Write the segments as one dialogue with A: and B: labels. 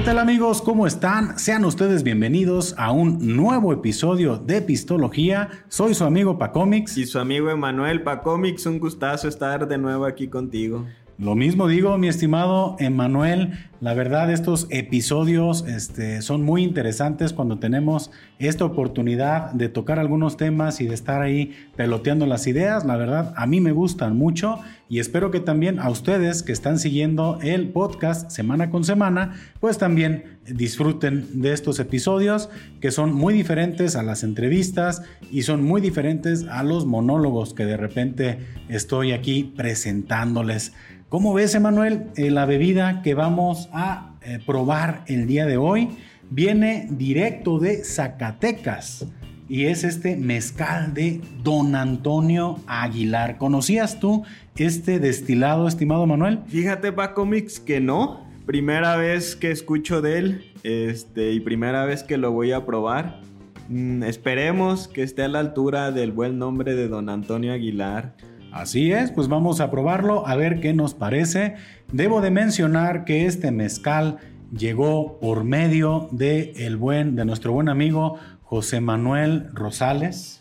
A: ¿Qué tal amigos? ¿Cómo están? Sean ustedes bienvenidos a un nuevo episodio de Pistología. Soy su amigo Pacomics.
B: Y su amigo Emanuel Pacomics, un gustazo estar de nuevo aquí contigo.
A: Lo mismo digo, mi estimado Emanuel. La verdad, estos episodios este, son muy interesantes cuando tenemos esta oportunidad de tocar algunos temas y de estar ahí peloteando las ideas. La verdad, a mí me gustan mucho y espero que también a ustedes que están siguiendo el podcast semana con semana, pues también disfruten de estos episodios que son muy diferentes a las entrevistas y son muy diferentes a los monólogos que de repente estoy aquí presentándoles. ¿Cómo ves, Emanuel? Eh, la bebida que vamos a eh, probar el día de hoy viene directo de Zacatecas y es este mezcal de Don Antonio Aguilar. ¿Conocías tú este destilado, estimado Manuel?
B: Fíjate, Paco Mix, que no. Primera vez que escucho de él este, y primera vez que lo voy a probar. Mm, esperemos que esté a la altura del buen nombre de Don Antonio Aguilar.
A: Así es, pues vamos a probarlo a ver qué nos parece. Debo de mencionar que este mezcal llegó por medio de el buen de nuestro buen amigo José Manuel Rosales.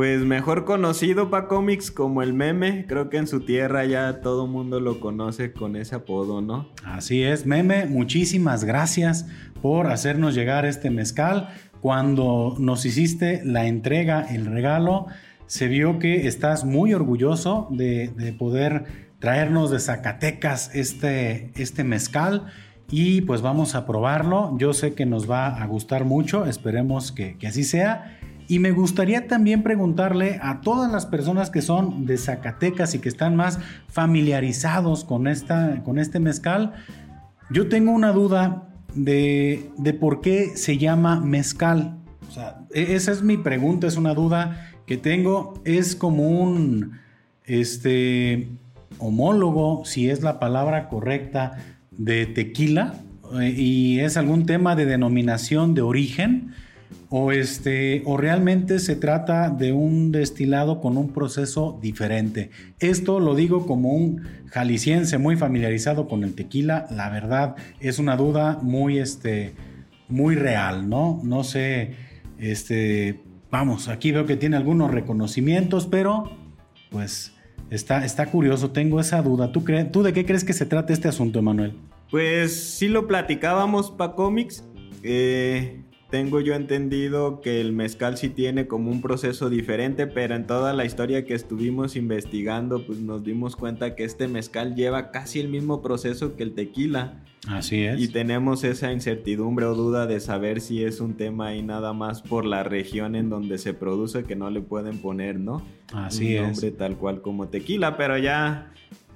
B: Pues mejor conocido para cómics como el meme, creo que en su tierra ya todo mundo lo conoce con ese apodo, ¿no?
A: Así es, meme, muchísimas gracias por hacernos llegar este mezcal. Cuando nos hiciste la entrega, el regalo, se vio que estás muy orgulloso de, poder traernos de Zacatecas este, este mezcal y pues vamos a probarlo. Yo sé que nos va a gustar mucho, esperemos que, así sea. Y me gustaría también preguntarle a todas las personas que son de Zacatecas y que están más familiarizados con, esta, con este mezcal, yo tengo una duda de, de por qué se llama mezcal. O sea, e, esa es mi pregunta, es una duda que tengo es como un este, homólogo, si es la palabra correcta, de tequila eh, y es algún tema de denominación de origen o, este, o realmente se trata de un destilado con un proceso diferente. Esto lo digo como un jalisciense muy familiarizado con el tequila. La verdad es una duda muy, este, muy real, ¿no? No sé, este, vamos, aquí veo que tiene algunos reconocimientos, pero pues está, está curioso, tengo esa duda. ¿Tú, ¿Tú de qué crees que se trata este asunto, Emanuel?
B: Pues sí lo platicábamos para cómics. Eh, tengo yo entendido que el mezcal sí tiene como un proceso diferente, pero en toda la historia que estuvimos investigando, pues nos dimos cuenta que este mezcal lleva casi el mismo proceso que el tequila.
A: Así es.
B: Y tenemos esa incertidumbre o duda de saber si es un tema ahí nada más por la región en donde se produce que no le pueden poner, ¿no?
A: Así
B: un nombre tal cual como tequila, pero ya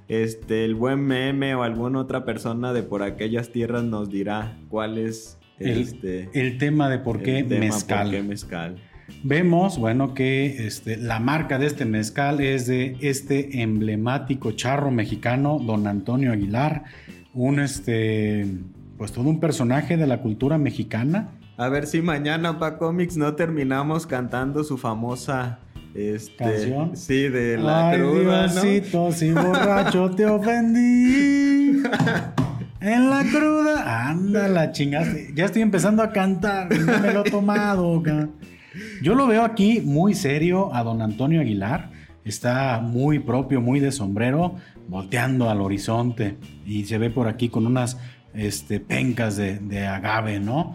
B: este el buen meme o alguna otra persona de por aquellas tierras nos dirá cuál es
A: el,
B: este,
A: el tema de por qué mezcal.
B: Por qué mezcal.
A: Vemos, bueno, que este, la marca de este mezcal es de este emblemático charro mexicano, don Antonio Aguilar, un, este, pues todo un personaje de la cultura mexicana.
B: A ver si mañana para cómics no terminamos cantando su famosa este,
A: canción.
B: Sí, de la
A: Ay,
B: cruda,
A: Diosito, si borracho te ofendí. En la cruda, anda la chingaste. Ya estoy empezando a cantar, no me lo he tomado. Yo lo veo aquí muy serio a don Antonio Aguilar. Está muy propio, muy de sombrero, volteando al horizonte. Y se ve por aquí con unas este, pencas de, de agave, ¿no?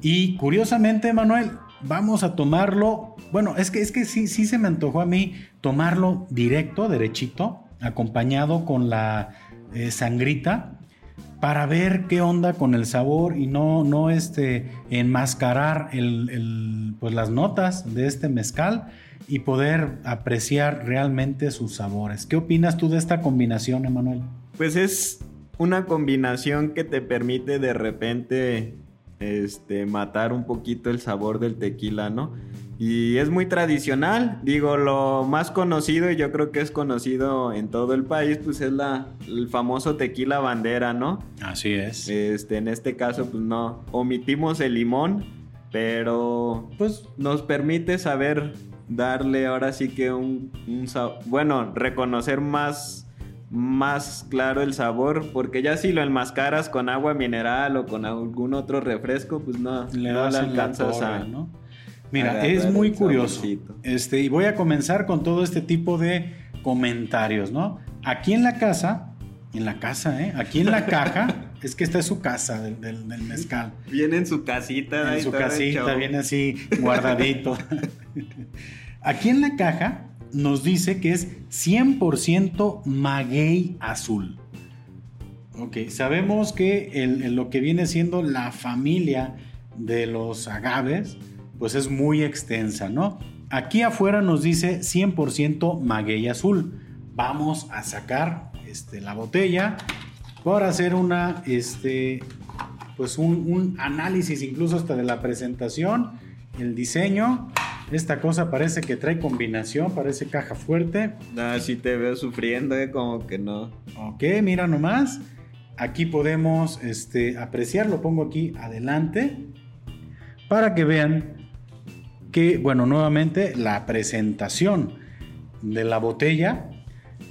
A: Y curiosamente, Manuel, vamos a tomarlo. Bueno, es que, es que sí, sí se me antojó a mí tomarlo directo, derechito, acompañado con la eh, sangrita para ver qué onda con el sabor y no, no este, enmascarar el, pues las notas de este mezcal y poder apreciar realmente sus sabores. ¿Qué opinas tú de esta combinación, Emanuel?
B: Pues es una combinación que te permite de repente este, matar un poquito el sabor del tequila, ¿no? Y es muy tradicional, digo, lo más conocido y yo creo que es conocido en todo el país, pues es la, el famoso tequila bandera, ¿no?
A: Así es.
B: Este, en este caso, pues no, omitimos el limón, pero pues nos permite saber darle ahora sí que un, un bueno, reconocer más más claro el sabor, porque ya si lo enmascaras con agua mineral o con algún otro refresco, pues no,
A: le,
B: no le alcanzas a...
A: ¿no? Mira,
B: agarrar
A: es muy curioso. Este, y voy a comenzar con todo este tipo de comentarios, ¿no? Aquí en la casa, en la casa, ¿eh? Aquí en la caja, es que esta es su casa del, del- del mezcal.
B: Viene en su casita.
A: En su casita, viene así guardadito. Aquí en la caja nos dice que es 100% maguey azul. Ok, sabemos que el- el- lo que viene siendo la familia de los agaves, pues es muy extensa, ¿no? Aquí afuera nos dice 100% maguey azul. Vamos a sacar este, la botella para hacer una, este, pues un, un análisis incluso hasta de la presentación, el diseño. Esta cosa parece que trae combinación, parece caja fuerte.
B: No, sí te veo sufriendo, eh, como que no.
A: Ok, mira nomás. Aquí podemos este, apreciar, lo pongo aquí adelante para que vean que, bueno, nuevamente la presentación de la botella,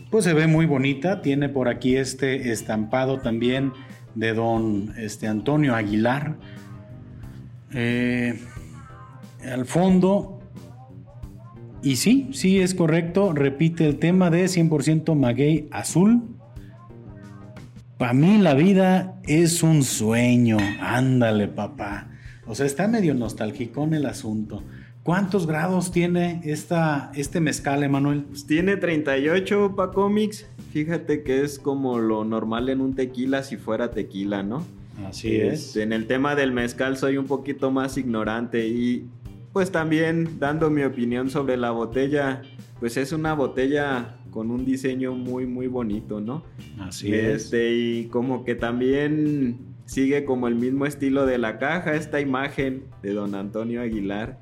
A: pues se ve muy bonita. Tiene por aquí este estampado también de don este, Antonio Aguilar. Eh, al fondo, y sí, sí es correcto, repite el tema de 100% maguey azul. Para mí la vida es un sueño. Ándale, papá. O sea, está medio nostálgico el asunto. ¿Cuántos grados tiene esta, este mezcal, Emanuel?
B: Pues tiene 38 pa comics. Fíjate que es como lo normal en un tequila si fuera tequila, ¿no?
A: Así
B: Este, En el tema del mezcal soy un poquito más ignorante y pues también dando mi opinión sobre la botella, pues es una botella con un diseño muy muy bonito, ¿no?
A: Así es.
B: Este, y como que también sigue como el mismo estilo de la caja, esta imagen de don Antonio Aguilar.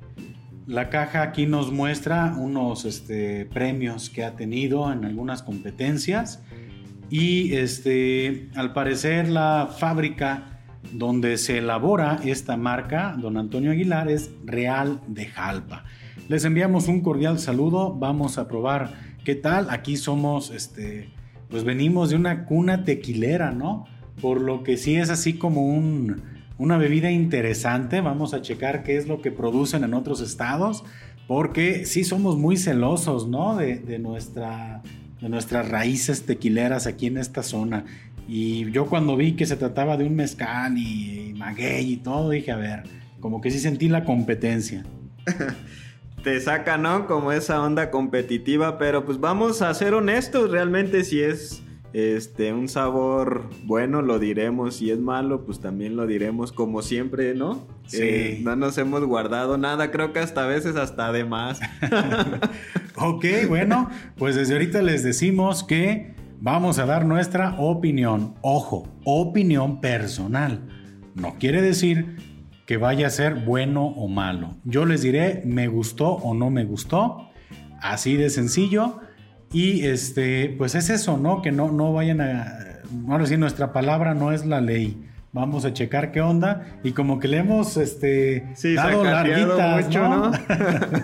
A: La caja aquí nos muestra unos este, premios que ha tenido en algunas competencias y este, al parecer la fábrica donde se elabora esta marca, don Antonio Aguilar, es Real de Jalpa. Les enviamos un cordial saludo, vamos a probar qué tal. Aquí somos, este, pues venimos de una cuna tequilera, ¿no? Por lo que sí es así como un, una bebida interesante. Vamos a checar qué es lo que producen en otros estados, porque sí somos muy celosos, ¿no? De, nuestra, de nuestras raíces tequileras aquí en esta zona. Y yo cuando vi que se trataba de un mezcal y, y maguey y todo, dije, a ver, como que sí sentí la competencia.
B: te saca, ¿no? Como esa onda competitiva, pero pues vamos a ser honestos, realmente si es este un sabor bueno lo diremos, si es malo pues también lo diremos como siempre, ¿no?
A: Sí.
B: Eh, no nos hemos guardado nada, creo que hasta a veces hasta de más.
A: Ok, bueno, pues desde ahorita les decimos que vamos a dar nuestra opinión. Ojo, opinión personal. No quiere decir que vaya a ser bueno o malo. Yo les diré me gustó o no me gustó. Así de sencillo. Y este, pues es eso, ¿no? Que no, no vayan a. Ahora sí, nuestra palabra no es la ley. Vamos a checar qué onda. Y como que le hemos este,
B: Sí,
A: dado larguitas,
B: mucho,
A: ¿no?
B: ¿no?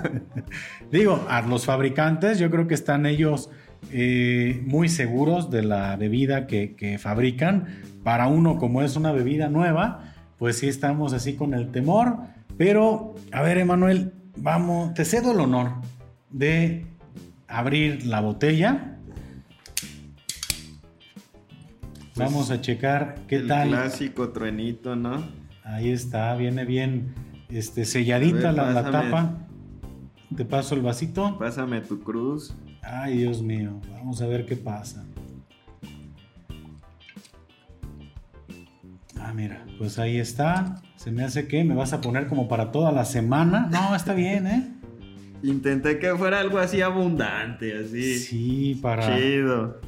A: Digo, a los fabricantes, yo creo que están ellos eh, muy seguros de la bebida que, que fabrican. Para uno, como es una bebida nueva, pues sí estamos así con el temor. Pero, a ver, Emanuel, vamos, te cedo el honor de abrir la botella. Vamos a checar qué
B: El
A: tal.
B: clásico truenito, ¿no?
A: Ahí está, viene bien este, selladita
B: ver,
A: la, la tapa. Te paso el vasito.
B: Pásame tu cruz.
A: Ay, Dios mío, vamos a ver qué pasa. Ah, mira, pues ahí está. Se me hace que me vas a poner como para toda la semana. No, está bien, ¿eh?
B: Intenté que fuera algo así abundante, así.
A: Sí, para.
B: Chido.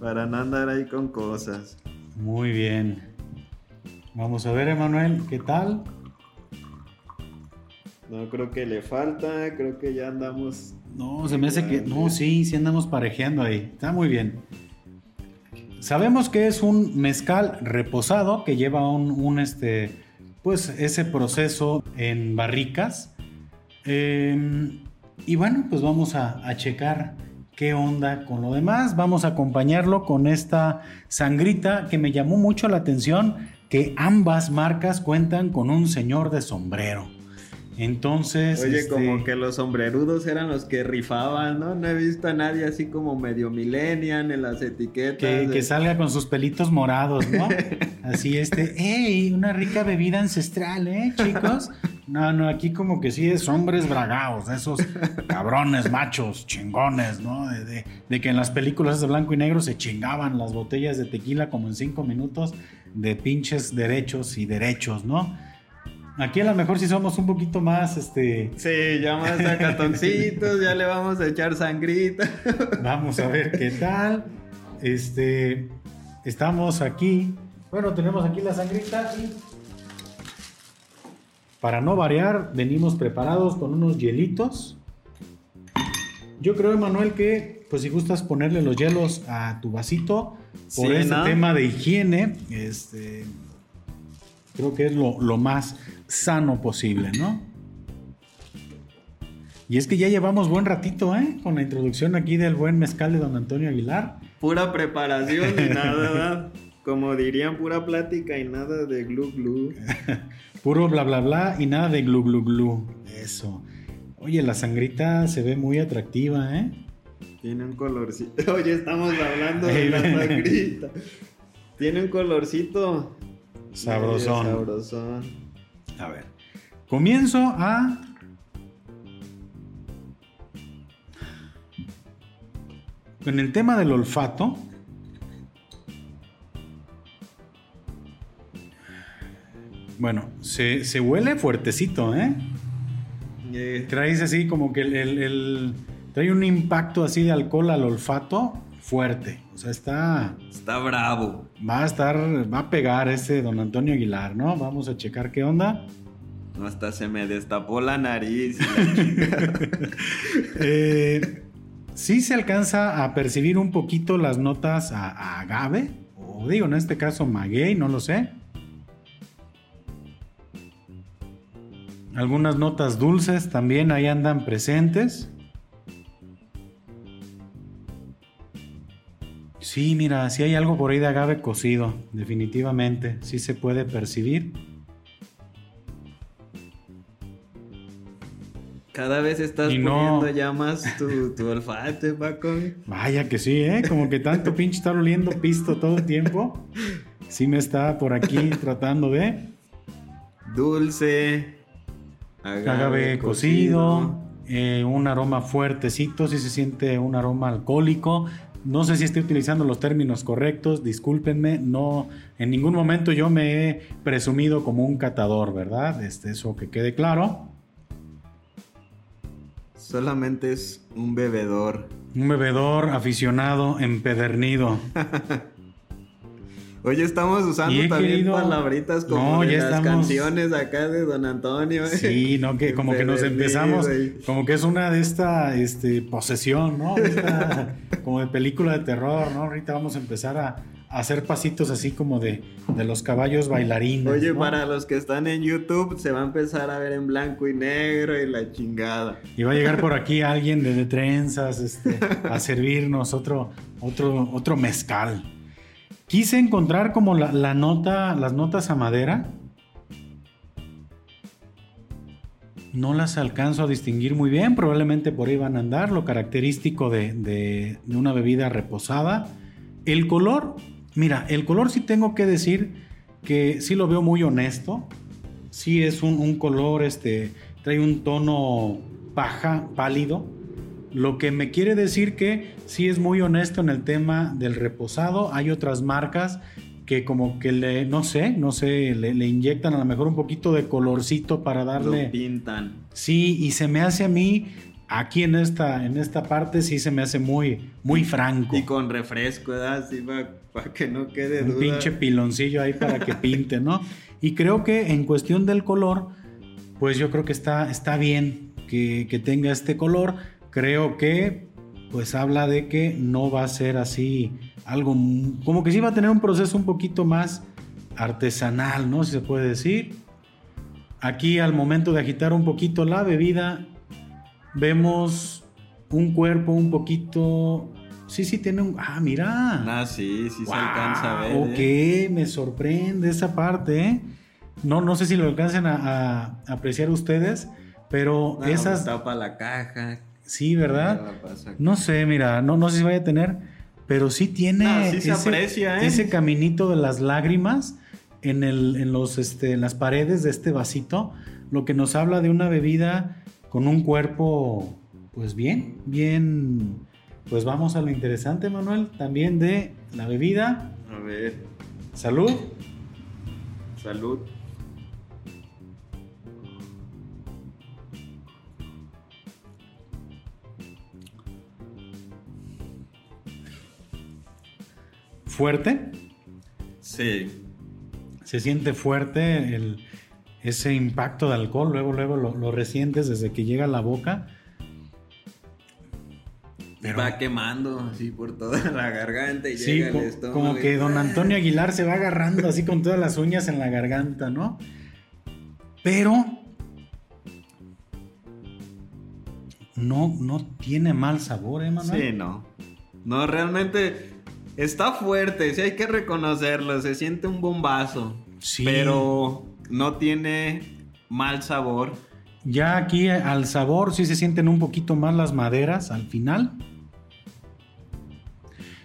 B: Para no andar ahí con cosas.
A: Muy bien. Vamos a ver, Emanuel, ¿qué tal?
B: No creo que le falta, creo que ya andamos.
A: No, se me hace que. No, sí, sí andamos parejeando ahí. Está muy bien. Sabemos que es un mezcal reposado que lleva un, un, este, pues ese proceso en barricas. Eh, y bueno, pues vamos a, a checar qué onda con lo demás. Vamos a acompañarlo con esta sangrita que me llamó mucho la atención, que ambas marcas cuentan con un señor de sombrero. Entonces.
B: Oye,
A: este,
B: como que los sombrerudos eran los que rifaban, ¿no? No he visto a nadie así como medio millennial en las etiquetas.
A: Que,
B: de-
A: que salga con sus pelitos morados, ¿no? Así este, ¡ey! Una rica bebida ancestral, ¿eh, chicos? No, no, aquí como que sí es hombres bragados, esos cabrones, machos, chingones, ¿no? De, de- de que en las películas de blanco y negro se chingaban las botellas de tequila como en cinco minutos de pinches derechos y derechos, ¿no? Aquí a lo mejor sí somos un poquito más, este,
B: Sí, ya más sacatoncitos, ya le vamos a echar sangrita.
A: Vamos a ver qué tal. Este, estamos aquí. Bueno, tenemos aquí la sangrita y para no variar, venimos preparados con unos hielitos. Yo creo, Emanuel, que pues si gustas ponerle los hielos a tu vasito por
B: Sí, ¿no?
A: tema de higiene, este, creo que es lo, lo más sano posible, ¿no? Y es que ya llevamos buen ratito, ¿eh? Con la introducción aquí del buen mezcal de don Antonio Aguilar.
B: Pura preparación y nada. Como dirían, pura plática y nada de glu glu.
A: Puro bla bla bla y nada de glu glu glu. Eso. Oye, la sangrita se ve muy atractiva, ¿eh?
B: Tiene un colorcito. Oye, estamos hablando de la sangrita. Tiene un colorcito.
A: Sabrosón.
B: Sabrosón.
A: A ver. Comienzo a. En el tema del olfato. Bueno, se, se huele fuertecito, ¿eh?
B: Eh,
A: Traes así como que el, el- el- Trae un impacto así de alcohol al olfato fuerte. O sea, está...
B: está bravo.
A: Va a estar... Va a pegar ese don Antonio Aguilar, ¿no? Vamos a checar qué onda.
B: Hasta se me destapó la nariz. la.
A: Eh, sí se alcanza a percibir un poquito las notas a, a agave, o digo en este caso maguey, no lo sé. Algunas notas dulces también ahí andan presentes. Sí, mira, sí hay algo por ahí de agave cocido, definitivamente, sí se puede percibir.
B: Cada vez estás
A: no-
B: poniendo ya más tu, tu olfato, Paco.
A: Vaya que sí, ¿eh? Como que tanto pinche estar oliendo pisto todo el tiempo. Sí me está por aquí tratando de
B: Dulce.
A: Agave cocido, eh, un aroma fuertecito, sí se siente un aroma alcohólico. No sé si estoy utilizando los términos correctos, discúlpenme, no, en ningún momento yo me he presumido como un catador, ¿verdad? Este, eso que quede claro.
B: Solamente es un bebedor.
A: Un bebedor aficionado, empedernido.
B: Oye, estamos usando también
A: querido-
B: palabritas como
A: No,
B: de las
A: estamos-
B: canciones acá de Don Antonio. ¿eh?
A: Sí, no, que como que nos empezamos, como que es una de esta este, posesión, ¿no? Esta- como de película de terror, ¿no? Ahorita vamos a empezar a, a hacer pasitos así como de, de los caballos bailarines.
B: Oye,
A: ¿no?
B: para los que están en YouTube, se va a empezar a ver en blanco y negro y la chingada.
A: Y va a llegar por aquí alguien de, de trenzas este, a servirnos otro, otro, otro mezcal. Quise encontrar como la, nota, las notas a madera. No las alcanzo a distinguir muy bien, probablemente por ahí van a andar, lo característico de una bebida reposada. El color, mira, el color sí tengo que decir que sí lo veo muy honesto. Sí es un, un color, este, trae un tono paja, pálido. Lo que me quiere decir que sí es muy honesto en el tema del reposado. Hay otras marcas que como que le, no sé, no sé, le, le inyectan a lo mejor un poquito de colorcito para darle...
B: Lo pintan.
A: Sí, y se me hace a mí, aquí en esta, en esta parte, sí se me hace muy, muy franco.
B: Y con refresco, ¿verdad? Así para que no quede
A: un
B: duda.
A: pinche piloncillo ahí para que pinte, ¿no? Y creo que en cuestión del color, pues yo creo que está, está bien que, que tenga este color. Creo que pues habla de que no va a ser así algo, como que sí va a tener un proceso un poquito más artesanal, ¿no? Si se puede decir. Aquí al momento de agitar un poquito la bebida, vemos un cuerpo un poquito... Sí, sí, tiene un... Ah, mira.
B: Ah, sí, sí se alcanza a ver.
A: Ok,
B: ¿eh?
A: me sorprende esa parte. ¿eh? No, no sé si lo alcancen a, a apreciar ustedes, pero
B: No,
A: esas...
B: Tapa la caja.
A: Sí, ¿verdad? No sé, mira, no, no sé si vaya a tener, pero sí tiene
B: No, sí se aprecia, ¿eh?
A: ese caminito de las lágrimas en, el, en, los, este, en las paredes de este vasito, lo que nos habla de una bebida con un cuerpo, pues bien, bien, pues vamos a lo interesante, Manuel, también de la bebida.
B: A ver,
A: Salud.
B: salud.
A: Fuerte,
B: Sí.
A: se siente fuerte el, ese impacto de alcohol, luego, luego lo, lo resientes desde que llega a la boca. Pero-
B: Va quemando así por toda la garganta y
A: Sí,
B: llega estómago.
A: como que don Antonio Aguilar se va agarrando así con todas las uñas en la garganta, ¿no? Pero no, no tiene mal sabor, ¿eh, Manuel?
B: Sí, no. No, realmente está fuerte, sí hay que reconocerlo. Se siente un bombazo.
A: Sí.
B: Pero no tiene mal sabor.
A: Ya aquí al sabor sí se sienten un poquito más las maderas al final.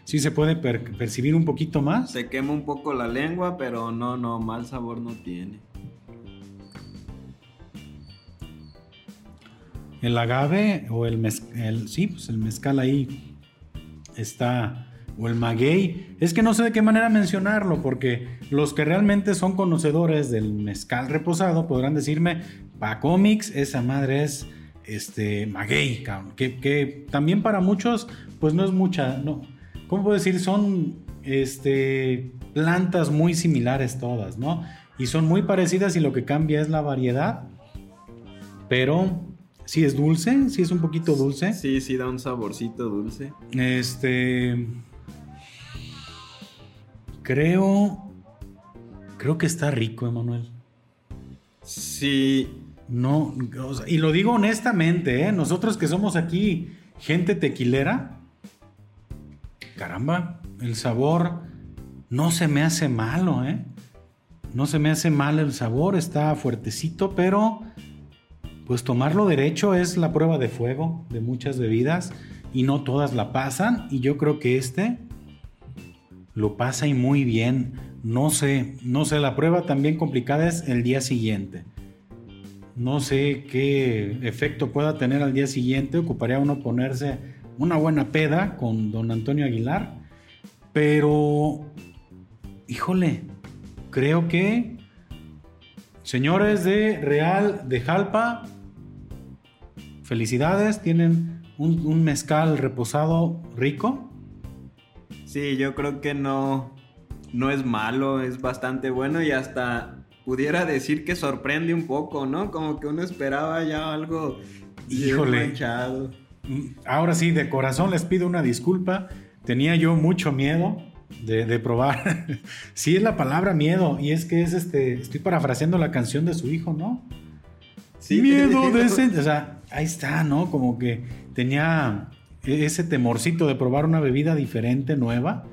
A: Sí se puede per- percibir un poquito más.
B: Se quema un poco la lengua, pero no, no, mal sabor no tiene.
A: El agave o el mezcal, sí, pues el mezcal ahí está, o el maguey. Es que no sé de qué manera mencionarlo, porque los que realmente son conocedores del mezcal reposado podrán decirme, pa cómics, esa madre es este maguey, cabrón. Que, que también para muchos, pues no es mucha, no. ¿Cómo puedo decir? Son este, plantas muy similares todas, ¿no? Y son muy parecidas y lo que cambia es la variedad. Pero sí es dulce, sí es un poquito dulce.
B: Sí, sí, da un saborcito dulce.
A: Este. Creo. Creo que está rico, Emanuel.
B: Sí,
A: No, o sea, y lo digo honestamente, ¿eh? nosotros que somos aquí gente tequilera, caramba, el sabor no se me hace malo, ¿eh? No se me hace mal el sabor, está fuertecito, pero pues tomarlo derecho es la prueba de fuego de muchas bebidas y no todas la pasan y yo creo que este lo pasa y muy bien. No sé, no sé, la prueba también complicada es el día siguiente. No sé qué efecto pueda tener al día siguiente. Ocuparía uno ponerse una buena peda con don Antonio Aguilar. Pero, híjole, creo que, señores de Real de Jalpa, felicidades, tienen un, un mezcal reposado rico.
B: Sí, yo creo que no, no es malo, es bastante bueno y hasta pudiera decir que sorprende un poco, ¿no? Como que uno esperaba ya algo
A: Híjole.
B: manchado.
A: Mm, Ahora sí, de corazón les pido una disculpa. Tenía yo mucho miedo de, de probar. sí, es la palabra miedo. Y es que es este. Estoy parafraseando la canción de su hijo, ¿no?
B: Sí,
A: miedo de ese. O sea, ahí está, ¿no? Como que tenía ese temorcito de probar una bebida diferente, nueva.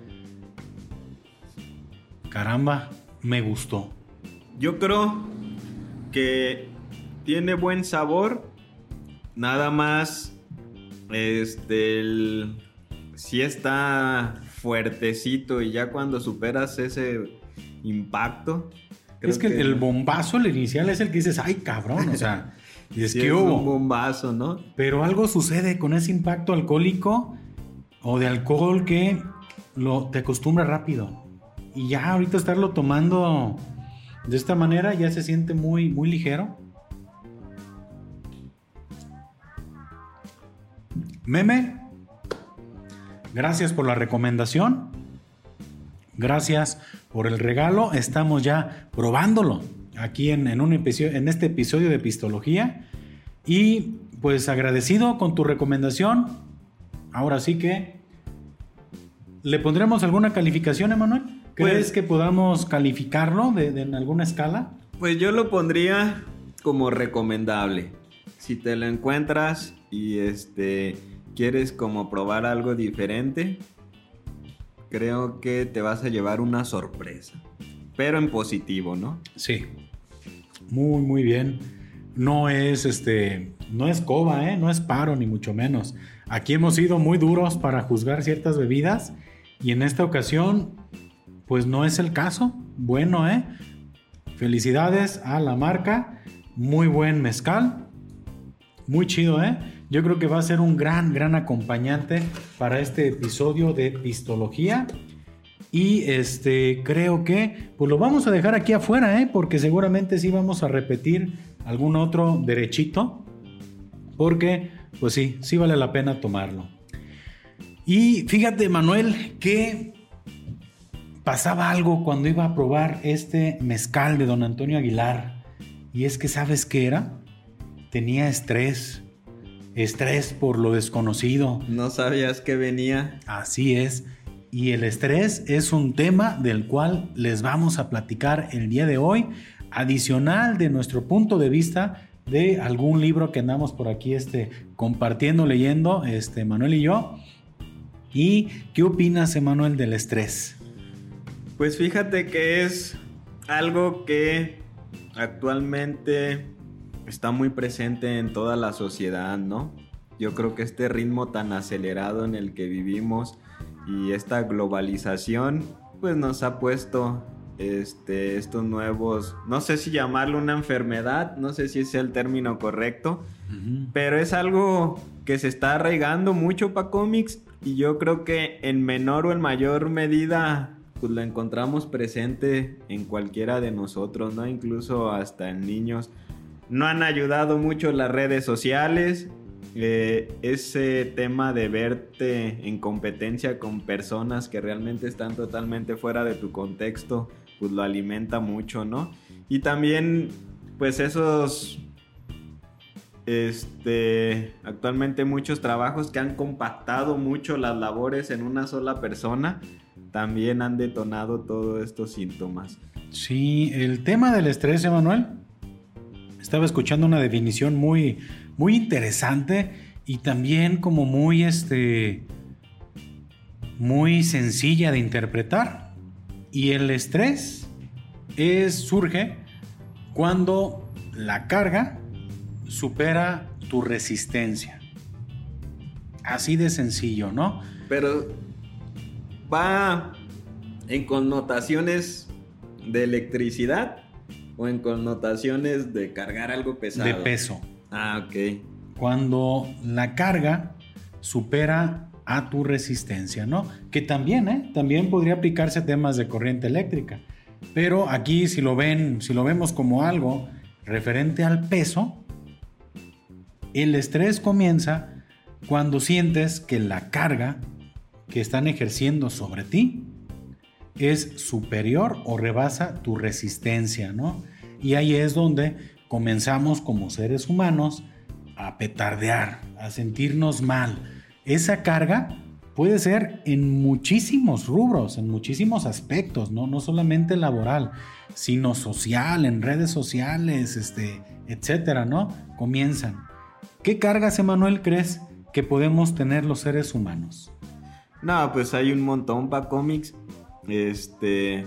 A: Caramba, me gustó.
B: Yo creo que tiene buen sabor. Nada más, este, el, sí está fuertecito y ya cuando superas ese impacto. creo
A: es que, el bombazo, el inicial, es el que dices, ay, cabrón. O sea, y es
B: sí
A: que hubo.
B: un bombazo, ¿no?
A: Pero algo sucede con ese impacto alcohólico o de alcohol que lo, te acostumbra rápido. Y ya ahorita estarlo tomando de esta manera ya se siente muy, muy ligero. Meme, gracias por la recomendación. Gracias por el regalo. Estamos ya probándolo aquí en, en un episodio, en este episodio de Pistología. Y pues agradecido con tu recomendación. Ahora sí que le pondremos alguna calificación, Emanuel. ¿Crees
B: Pues-
A: que podamos calificarlo de, de- en alguna escala?
B: Pues yo lo pondría como recomendable. Si te lo encuentras y este quieres como probar algo diferente, creo que te vas a llevar una sorpresa. Pero en positivo, ¿no?
A: Sí. Muy, muy bien. No es este. No es coba, ¿eh? No es paro, ni mucho menos. Aquí hemos sido muy duros para juzgar ciertas bebidas. Y en esta ocasión, pues no es el caso. Bueno, ¿eh? Felicidades a la marca. Muy buen mezcal. Muy chido, ¿eh? Yo creo que va a ser un gran, gran acompañante para este episodio de Pistología. Y este, creo que, pues lo vamos a dejar aquí afuera, ¿eh? Porque seguramente sí vamos a repetir algún otro derechito. Porque, pues sí, sí vale la pena tomarlo. Y fíjate, Manuel, que pasaba algo cuando iba a probar este mezcal de don Antonio Aguilar. Y es que, ¿sabes qué era? Tenía estrés. Estrés por lo desconocido.
B: No sabías que venía.
A: Así es. Y el estrés es un tema del cual les vamos a platicar el día de hoy, adicional de nuestro punto de vista de algún libro que andamos por aquí este, compartiendo, leyendo, este, Manuel y yo. ¿Y qué opinas, Emanuel, del estrés?
B: Pues fíjate que es algo que actualmente está muy presente en toda la sociedad, ¿no? Yo creo que este ritmo tan acelerado en el que vivimos y esta globalización pues nos ha puesto este, estos nuevos, no sé si llamarlo una enfermedad, no sé si es el término correcto, pero es algo que se está arraigando mucho para cómics y yo creo que en menor o en mayor medida pues lo encontramos presente en cualquiera de nosotros, ¿no? Incluso hasta en niños. No han ayudado mucho las redes sociales, eh, ese tema de verte en competencia con personas que realmente están totalmente fuera de tu contexto, pues lo alimenta mucho, ¿no? Y también, pues esos, este, actualmente muchos trabajos que han compactado mucho las labores en una sola persona, también han detonado todos estos síntomas.
A: Sí, el tema del estrés, Emanuel, estaba escuchando una definición muy muy interesante y también como muy este muy sencilla de interpretar. Y el estrés es surge cuando la carga supera tu resistencia. Así de sencillo, ¿no?
B: Pero va en connotaciones de electricidad o en connotaciones de cargar algo pesado.
A: De peso.
B: Ah, ok.
A: Cuando la carga supera a tu resistencia, ¿no? Que también, ¿eh? También podría aplicarse a temas de corriente eléctrica. Pero aquí si lo ven, si lo vemos como algo referente al peso, el estrés comienza cuando sientes que la carga que están ejerciendo sobre ti es superior o rebasa tu resistencia, ¿no? Y ahí es donde comenzamos como seres humanos a petardear, a sentirnos mal. Esa carga puede ser en muchísimos rubros, en muchísimos aspectos, no, no solamente laboral, sino social, en redes sociales, este, etcétera, ¿no? Comienzan. ¿Qué cargas, Emanuel, crees que podemos tener los seres humanos?
B: No, pues hay un montón para cómics. Este,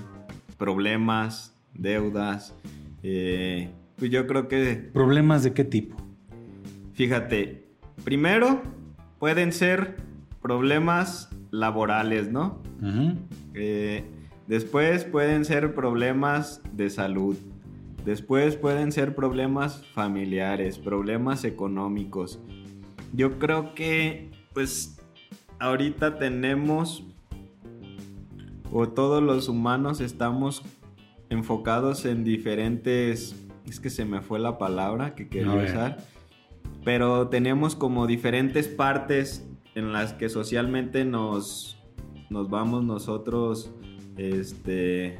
B: problemas, deudas, eh, pues yo creo que...
A: ¿Problemas de qué tipo?
B: Fíjate, primero pueden ser problemas laborales, ¿no? Eh, después pueden ser problemas de salud. Después pueden ser problemas familiares, problemas económicos. Yo creo que, pues, ahorita tenemos, o todos los humanos estamos enfocados en diferentes es que se me fue la palabra que quería usar, pero tenemos como diferentes partes en las que socialmente nos, nos vamos nosotros este,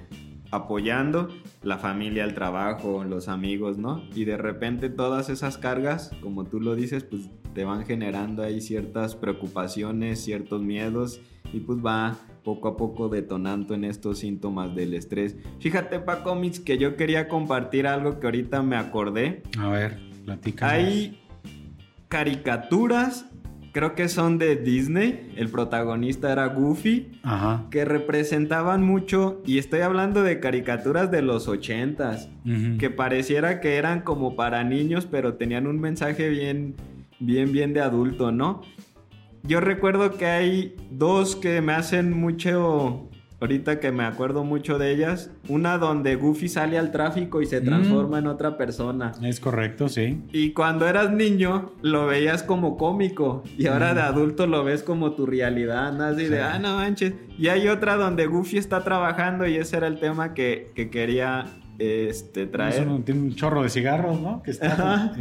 B: apoyando, la familia, el trabajo, los amigos, ¿no? Y de repente todas esas cargas, como tú lo dices, pues te van generando ahí ciertas preocupaciones, ciertos miedos y pues va poco a poco detonando en estos síntomas del estrés. Fíjate, pa cómics, que yo quería compartir algo que ahorita me acordé.
A: A ver, platica.
B: Hay caricaturas creo que son de Disney. El protagonista era Goofy.
A: Ajá.
B: Que representaban mucho, y estoy hablando de caricaturas de los ochentas, que pareciera que eran como para niños, pero tenían un mensaje bien, bien, bien de adulto, ¿no? Yo recuerdo que hay dos que me hacen mucho, ahorita que me acuerdo mucho de ellas. Una donde Goofy sale al tráfico y se
A: Mm.
B: transforma en otra persona.
A: Es correcto, sí.
B: Y cuando eras niño, lo veías como cómico. Y ahora de adulto lo ves como tu realidad, ¿no? Así de, ah, no manches. Y hay otra donde Goofy está trabajando y ese era el tema que, que quería este,
A: Es
B: traer.
A: un- tiene un chorro de cigarros, ¿no? Que está,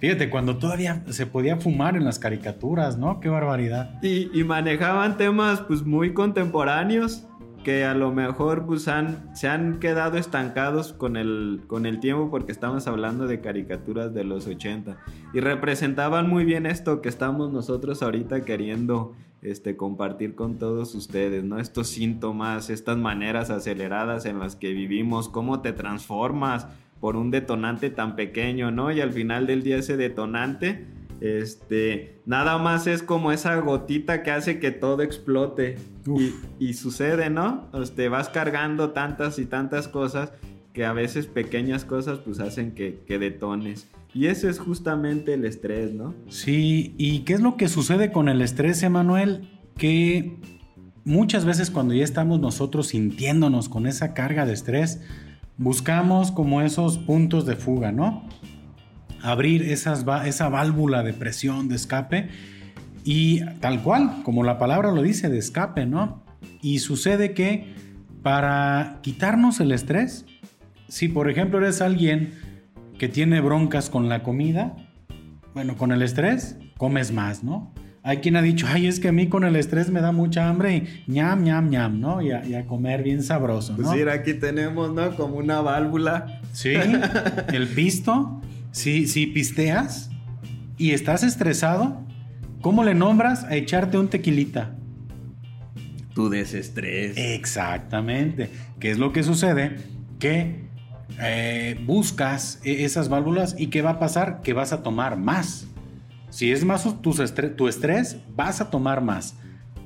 A: fíjate, cuando todavía se podía fumar en las caricaturas, ¿no? Qué barbaridad.
B: Y, y manejaban temas pues muy contemporáneos que a lo mejor pues han, se han quedado estancados con el, con el tiempo porque estamos hablando de caricaturas de los 80 y representaban muy bien esto que estamos nosotros ahorita queriendo este, compartir con todos ustedes, ¿no? Estos síntomas, estas maneras aceleradas en las que vivimos, cómo te transformas por un detonante tan pequeño, ¿no? Y al final del día ese detonante este, nada más es como esa gotita que hace que todo explote. Y, y sucede, ¿no? Este, vas cargando tantas y tantas cosas que a veces pequeñas cosas pues hacen que, que detones. Y ese es justamente el estrés, ¿no?
A: Sí, ¿y qué es lo que sucede con el estrés, Emanuel? Que muchas veces cuando ya estamos nosotros sintiéndonos con esa carga de estrés, buscamos como esos puntos de fuga, ¿no? Abrir esa válvula de presión, de escape, y tal cual, como la palabra lo dice, de escape, ¿no? Y sucede que para quitarnos el estrés, si por ejemplo eres alguien que tiene broncas con la comida, bueno, con el estrés, comes más, ¿no? Hay quien ha dicho, ay, es que a mí con el estrés me da mucha hambre y ñam, ñam, ñam, ¿no? Y a, y a comer bien sabroso,
B: Pues
A: ¿no?
B: mira, aquí tenemos, ¿no? Como una válvula.
A: Sí, el pisto, si, si pisteas y estás estresado, ¿cómo le nombras a echarte un tequilita?
B: Tu desestrés.
A: Exactamente. ¿Qué es lo que sucede? Que eh, buscas e- esas válvulas y ¿qué va a pasar? Que vas a tomar más. Si es más tu estre- tu estrés, vas a tomar más.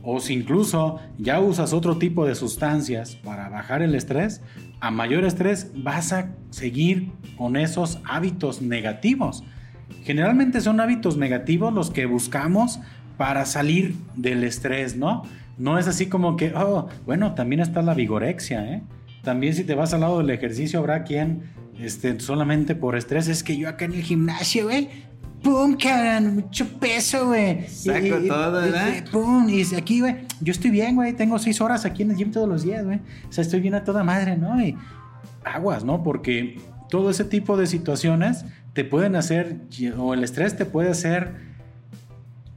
A: O si incluso ya usas otro tipo de sustancias para bajar el estrés, a mayor estrés vas a seguir con esos hábitos negativos. Generalmente son hábitos negativos los que buscamos para salir del estrés, ¿no? No es así como que, oh, bueno, también está la vigorexia, ¿eh? También si te vas al lado del ejercicio habrá quien, este, solamente por estrés, es que yo acá en el gimnasio, güey, ¡pum, cabrón! Mucho peso, güey.
B: Saco
A: Y- y-
B: todo,
A: y-
B: ¿verdad?
A: ¡Pum! Y aquí, güey, yo estoy bien, güey, tengo seis horas aquí en el gym todos los días, güey. O sea, estoy bien a toda madre, ¿no? Y aguas, ¿no? Porque todo ese tipo de situaciones te pueden hacer, o el estrés te puede hacer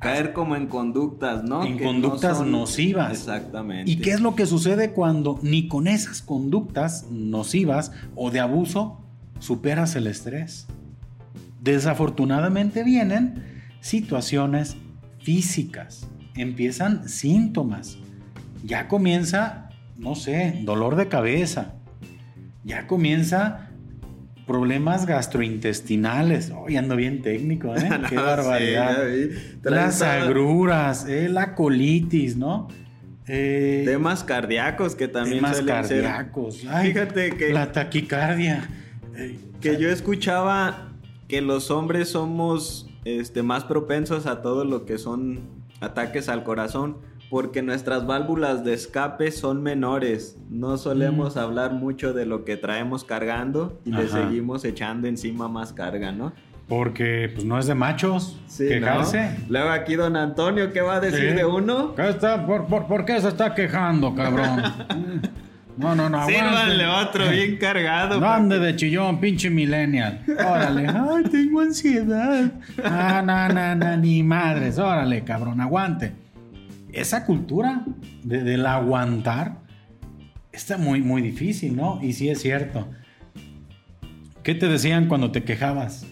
B: Caer como en conductas, ¿no?
A: En
B: Que no
A: conductas
B: son-
A: nocivas.
B: Exactamente.
A: ¿Y qué es lo que sucede cuando ni con esas conductas nocivas o de abuso superas el estrés? Desafortunadamente vienen situaciones físicas, empiezan síntomas, ya comienza, no sé, dolor de cabeza, ya comienza problemas gastrointestinales. Hoy ando bien técnico, ¿eh? Qué
B: No,
A: barbaridad.
B: sí,
A: Las agruras, eh, la colitis, ¿no? Eh,
B: Temas cardíacos que también
A: temas
B: suelen ser.
A: cardíacos. Ay,
B: Fíjate que,
A: La taquicardia. Eh,
B: que yo escuchaba que los hombres somos este, más propensos a todo lo que son ataques al corazón porque nuestras válvulas de escape son menores. No solemos hablar mucho de lo que traemos cargando y le seguimos echando encima más carga, ¿no?
A: Porque pues no es de machos
B: Sí,
A: quejarse.
B: ¿no? Luego aquí don Antonio, ¿qué va a decir
A: Sí.
B: de uno?
A: ¿Qué está? ¿Por, por, por qué se está quejando, cabrón? No, no, no.
B: Sírvanle otro bien cargado.
A: No ande de chillón, pinche millennial. Órale. Ay, tengo ansiedad. Ah, no, no, no, ni madres. Órale, cabrón, aguante. Esa cultura de- del aguantar está muy, muy difícil, ¿no? Y sí es cierto. ¿Qué te decían cuando te quejabas?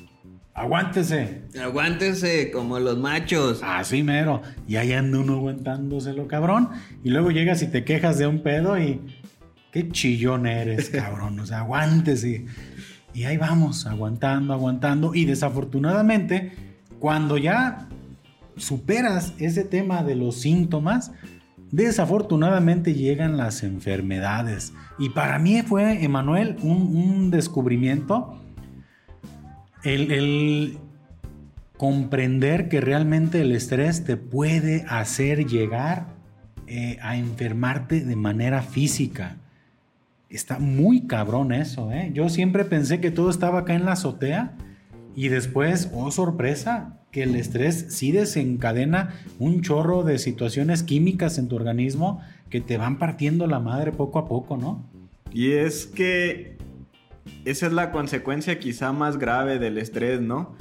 A: Aguántese.
B: Aguántese como los machos.
A: Así mero. Y ahí anda uno aguantándoselo, cabrón. Y luego llegas y te quejas de un pedo y. Qué chillón eres, cabrón. O sea, aguántese. Y ahí vamos, aguantando, aguantando. Y desafortunadamente, cuando ya superas ese tema de los síntomas, desafortunadamente llegan las enfermedades. Y para mí fue, Emanuel, un, descubrimiento el, comprender que realmente el estrés te puede hacer llegar eh, a enfermarte de manera física. Está muy cabrón eso, ¿eh? Yo siempre pensé que todo estaba acá en la azotea y después, oh sorpresa, que el estrés sí desencadena un chorro de situaciones químicas en tu organismo que te van partiendo la madre poco a poco, ¿no?
B: Y es que esa es la consecuencia quizá más grave del estrés, ¿no?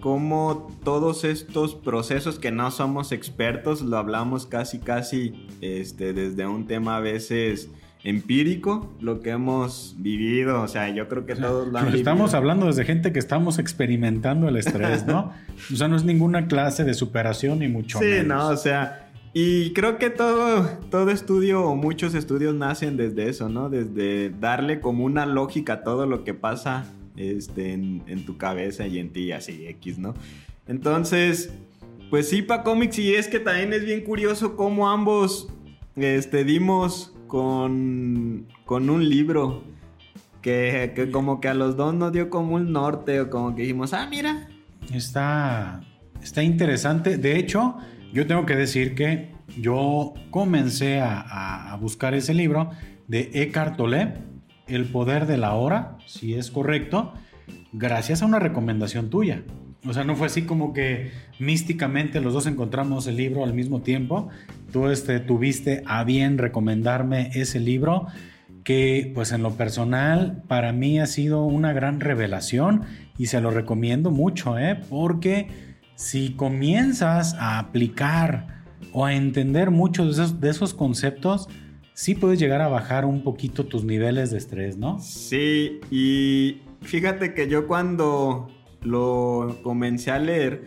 B: Como todos estos procesos que no somos expertos, lo hablamos casi casi este, desde un tema a veces empírico lo que hemos vivido. O sea, yo creo que todos lo han
A: Estamos hablando desde gente que estamos experimentando el estrés, ¿no? o sea, no es ninguna clase de superación ni mucho menos.
B: Sí, no, o sea. Y creo que todo, todo estudio o muchos estudios nacen desde eso, ¿no? Desde darle como una lógica a todo lo que pasa este, en, en tu cabeza y en ti, así, X, ¿no? Entonces, pues sí, pa' cómics, y es que también es bien curioso cómo ambos este, dimos con, con un libro que, que, como que a los dos nos dio como un norte o como que dijimos, ah, mira.
A: Está, está interesante. De hecho, yo tengo que decir que yo comencé a, a buscar ese libro de Eckhart Tolle, El poder de la hora, si es correcto, gracias a una recomendación tuya. O sea, no fue así como que místicamente los dos encontramos el libro al mismo tiempo. Tú este, tuviste a bien recomendarme ese libro que pues en lo personal para mí ha sido una gran revelación y se lo recomiendo mucho, ¿eh? porque si comienzas a aplicar o a entender muchos de esos, de esos conceptos, sí puedes llegar a bajar un poquito tus niveles de estrés, ¿no?
B: Sí, y fíjate que yo cuando lo comencé a leer,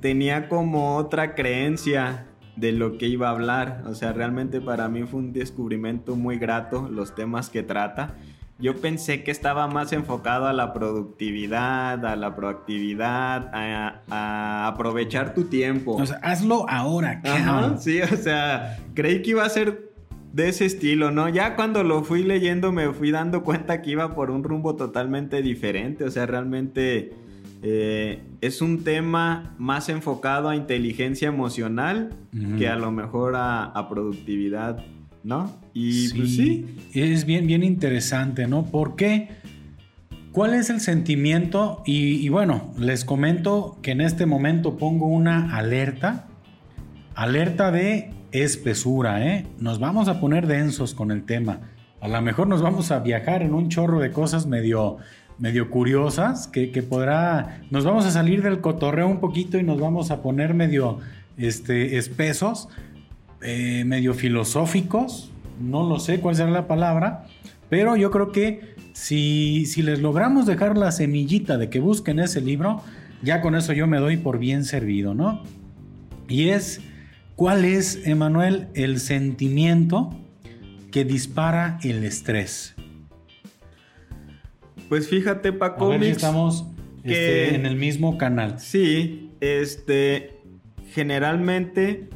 B: tenía como otra creencia de lo que iba a hablar. O sea, realmente para mí fue un descubrimiento muy grato los temas que trata. Yo pensé que estaba más enfocado a la productividad, a la proactividad, a, aprovechar tu tiempo.
A: O sea, hazlo ahora,
B: Sí, o sea, creí que iba a ser de ese estilo, ¿no? Ya cuando lo fui leyendo me fui dando cuenta que iba por un rumbo totalmente diferente. O sea, realmente eh, es un tema más enfocado a inteligencia emocional que a lo mejor a, productividad, ¿no?
A: Y pues sí. Es bien, bien interesante, ¿no? ¿Por qué? ¿Cuál es el sentimiento? Y, bueno, les comento que en este momento pongo una alerta. Alerta de espesura, ¿eh? Nos vamos a poner densos con el tema. A lo mejor nos vamos a viajar en un chorro de cosas medio medio curiosas que, podrá, nos vamos a salir del cotorreo un poquito y nos vamos a poner medio este, espesos, eh, medio filosóficos, no lo sé cuál será la palabra, pero yo creo que si, si les logramos dejar la semillita de que busquen ese libro, ya con eso yo me doy por bien servido, ¿no? Y es, ¿cuál es, Emanuel, el sentimiento que dispara el estrés?
B: Pues fíjate, Paco.
A: estamos este, en el mismo canal.
B: Sí, este. Generalmente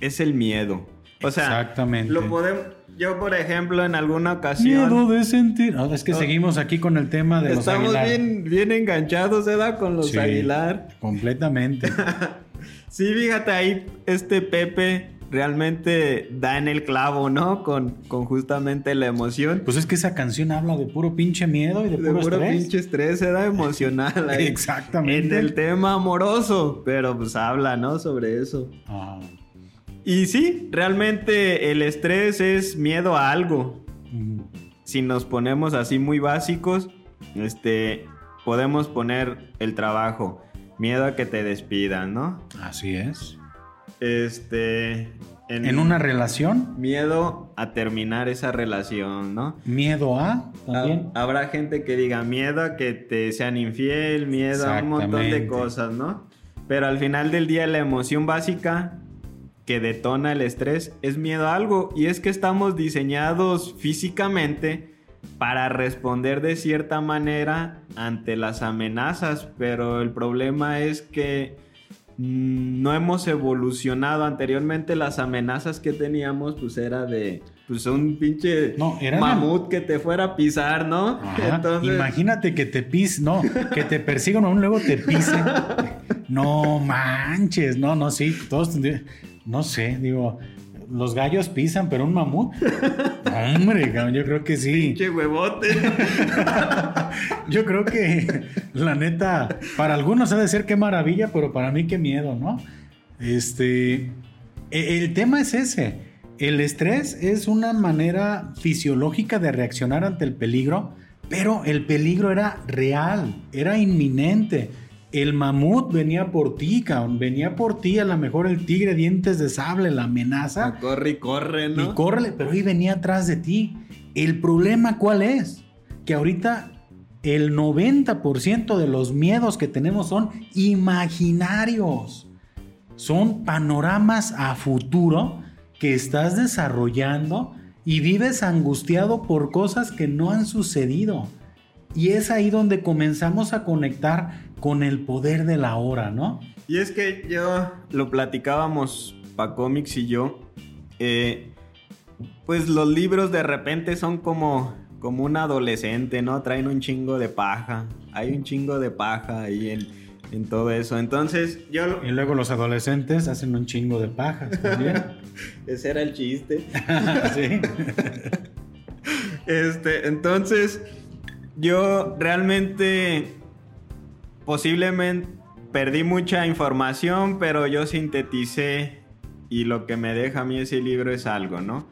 B: es el miedo. O sea, Exactamente. Lo podemos. Yo, por ejemplo, en alguna ocasión.
A: Miedo de sentir. es que seguimos aquí con el tema de
B: los Estamos bien, bien enganchados, ¿verdad? Con los Aguilar.
A: Completamente.
B: sí, fíjate ahí, este Pepe realmente da en el clavo, ¿no? Con, con justamente la emoción.
A: Pues es que esa canción habla de puro pinche miedo y de, puro, de puro
B: pinche estrés, se da emocional ahí.
A: Exactamente.
B: En el tema amoroso, pero pues habla, ¿no? Sobre eso. Ah. Y sí, realmente el estrés es miedo a algo. Si nos ponemos así muy básicos, este, podemos poner el trabajo, miedo a que te despidan, ¿no?
A: Así es.
B: Este.
A: En, una relación?
B: Miedo a terminar esa relación, ¿no?
A: Miedo a también.
B: Habrá gente que diga miedo a que te sean infiel, miedo a un montón de cosas, ¿no? Pero al final del día la emoción básica que detona el estrés es miedo a algo y es que estamos diseñados físicamente para responder de cierta manera ante las amenazas, pero el problema es que no hemos evolucionado. Anteriormente las amenazas que teníamos pues era de pues un pinche
A: No, era
B: mamut que te fuera a pisar, ¿no?
A: Ajá,
B: Entonces,
A: Imagínate que te pis, no, que te persigan aún luego te pisen. No manches, no, no, sí, todos no sé, digo, los gallos pisan, pero un mamut. Hombre, yo creo que sí.
B: pinche huevote.
A: Yo creo que la neta, para algunos ha de ser qué maravilla, pero para mí qué miedo, ¿no? Este, e- el tema es ese. El estrés es una manera fisiológica de reaccionar ante el peligro, pero el peligro era real, era inminente. El mamut venía por ti, cabrón, venía por ti, a lo mejor el tigre dientes de sable, la amenaza.
B: corre y corre, ¿no?
A: Y córrele, pero ahí venía atrás de ti. El problema, ¿cuál es? Que ahorita el 90% de los miedos que tenemos son imaginarios. Son panoramas a futuro que estás desarrollando y vives angustiado por cosas que no han sucedido. Y es ahí donde comenzamos a conectar con el poder de la hora, ¿no?
B: Y es que yo lo platicábamos, Pacomics y yo. eh, pues los libros de repente son como, como un adolescente, ¿no? Traen un chingo de paja. Hay un chingo de paja ahí en, en todo eso. Entonces, yo. lo-
A: Y luego los adolescentes hacen un chingo de también.
B: Ese era el chiste.
A: sí.
B: Este, entonces, yo realmente posiblemente perdí mucha información, pero yo sinteticé y lo que me deja a mí ese libro es algo, ¿no?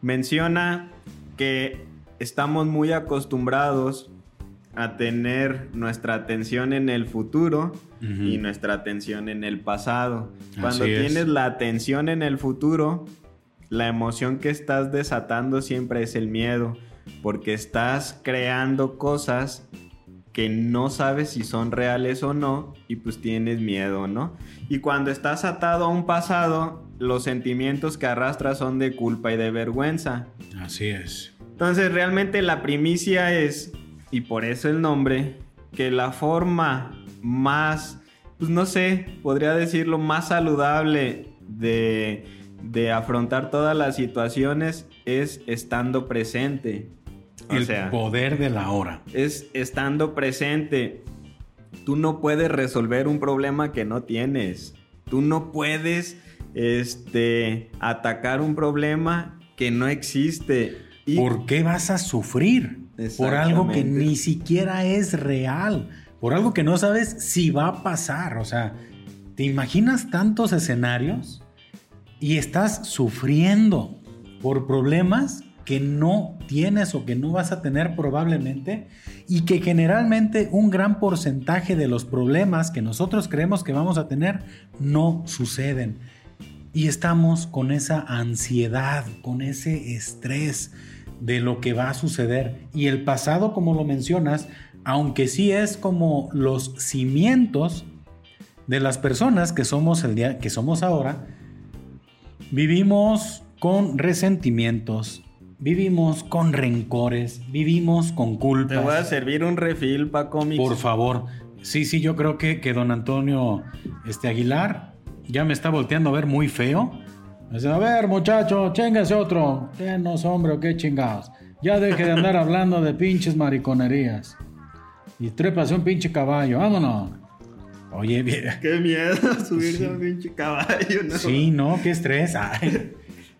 B: Menciona que estamos muy acostumbrados a tener nuestra atención en el futuro y nuestra atención en el pasado. Cuando
A: Así es.
B: tienes la atención en el futuro, la emoción que estás desatando siempre es el miedo, porque estás creando cosas que no sabes si son reales o no y pues tienes miedo, ¿no? Y cuando estás atado a un pasado, los sentimientos que arrastras son de culpa y de vergüenza.
A: Así es.
B: Entonces realmente la primicia es, y por eso el nombre, que la forma más, pues no sé, podría decirlo, más saludable de, de afrontar todas las situaciones es estando presente. O
A: el
B: sea,
A: poder de la hora.
B: es estando presente. Tú no puedes resolver un problema que no tienes. Tú no puedes este, atacar un problema que no existe. Y
A: ¿Por qué vas a sufrir? Por algo que ni siquiera es real. Por algo que no sabes si va a pasar. O sea, ¿te imaginas tantos escenarios? Y estás sufriendo por problemas que no tienes o que no vas a tener probablemente y que generalmente un gran porcentaje de los problemas que nosotros creemos que vamos a tener no suceden. Y estamos con esa ansiedad, con ese estrés de lo que va a suceder. Y el pasado, como lo mencionas, aunque sí es como los cimientos de las personas que somos el día que somos ahora, vivimos con resentimientos, vivimos con rencores, vivimos con
B: te voy a
A: culpas.
B: servir un refil, Paco. Mix.
A: Por favor. Sí, sí, yo creo que, que don Antonio este, Aguilar ya me está volteando a ver muy feo. Dice, a ver, muchacho, chéngase otro. Tenos, hombre, o qué chingados. Ya deje de andar hablando de pinches mariconerías. Y trépase un pinche caballo, vámonos. Oye, bien.
B: Qué miedo subirse a un pinche caballo, ¿no?
A: Sí, no, qué estrés. Ay.